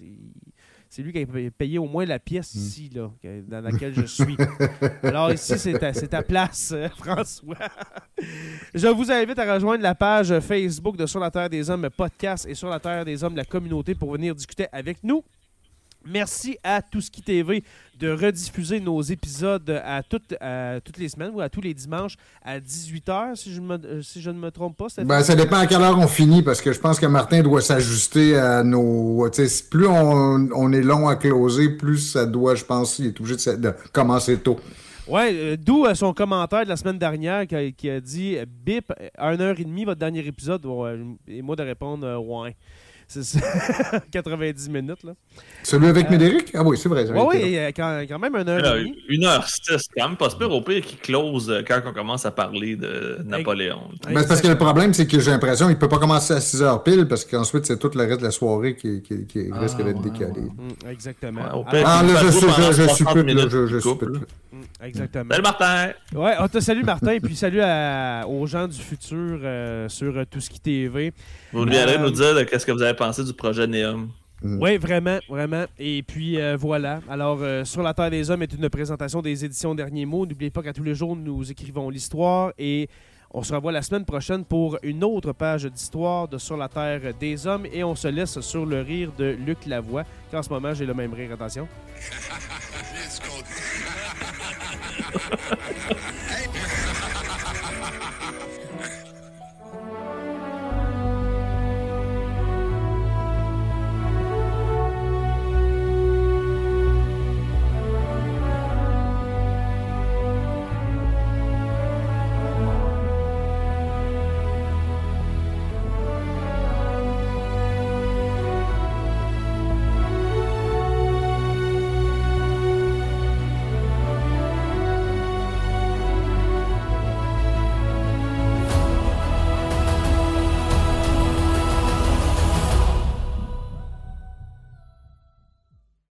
c'est lui qui a payé au moins la pièce hmm. ici, là, dans laquelle je suis. Alors, ici, c'est ta, place, euh, François. je vous invite à rejoindre la page Facebook de Sur la Terre des Hommes podcast et Sur la Terre des Hommes, la communauté, pour venir discuter avec nous. Merci à Tout ce qui TV de rediffuser nos épisodes à toutes, toutes les semaines ou à tous les dimanches à 18h, si je, me, si je ne me trompe pas. Ben, ça dépend à quelle heure on finit, parce que je pense que Martin doit s'ajuster à nos... Plus on, est long à closer, plus ça doit, je pense, il est obligé de, commencer tôt. Oui, euh, d'où euh, son commentaire de la semaine dernière qui a, dit Bip, 1h30 votre dernier épisode, et moi de répondre Ouais. C'est ça. 90 minutes. Là. Celui avec euh, Médéric? Ah oui, c'est vrai. Oui, oui, quand, quand, même une heure. Euh, une heure, c'est quand même pas super au pire qui close euh, quand on commence à parler de Napoléon. Ben, parce que le problème, c'est que j'ai l'impression qu'il ne peut pas commencer à 6 heures pile parce qu'ensuite, c'est tout le reste de la soirée qui, qui, qui ah, risque d'être décalé. Mm, exactement. ah, là, je, suis je, je, suis je, je suis Exactement. Salut Martin! Ouais, oh, salut Martin, et puis salut aux gens du futur sur Tout ce qui TV. Vous viendrez nous dire qu'est-ce que vous avez du projet Neum. Mhm. Oui, vraiment, vraiment. Et puis euh, voilà. Alors, euh, Sur la Terre des Hommes est une présentation des éditions Derniers Mots. N'oubliez pas qu'à tous les jours, nous écrivons l'histoire et on se revoit la semaine prochaine pour une autre page d'histoire de Sur la Terre des Hommes et on se laisse sur le rire de Luc Lavoie. Car en ce moment, j'ai le même rire, attention.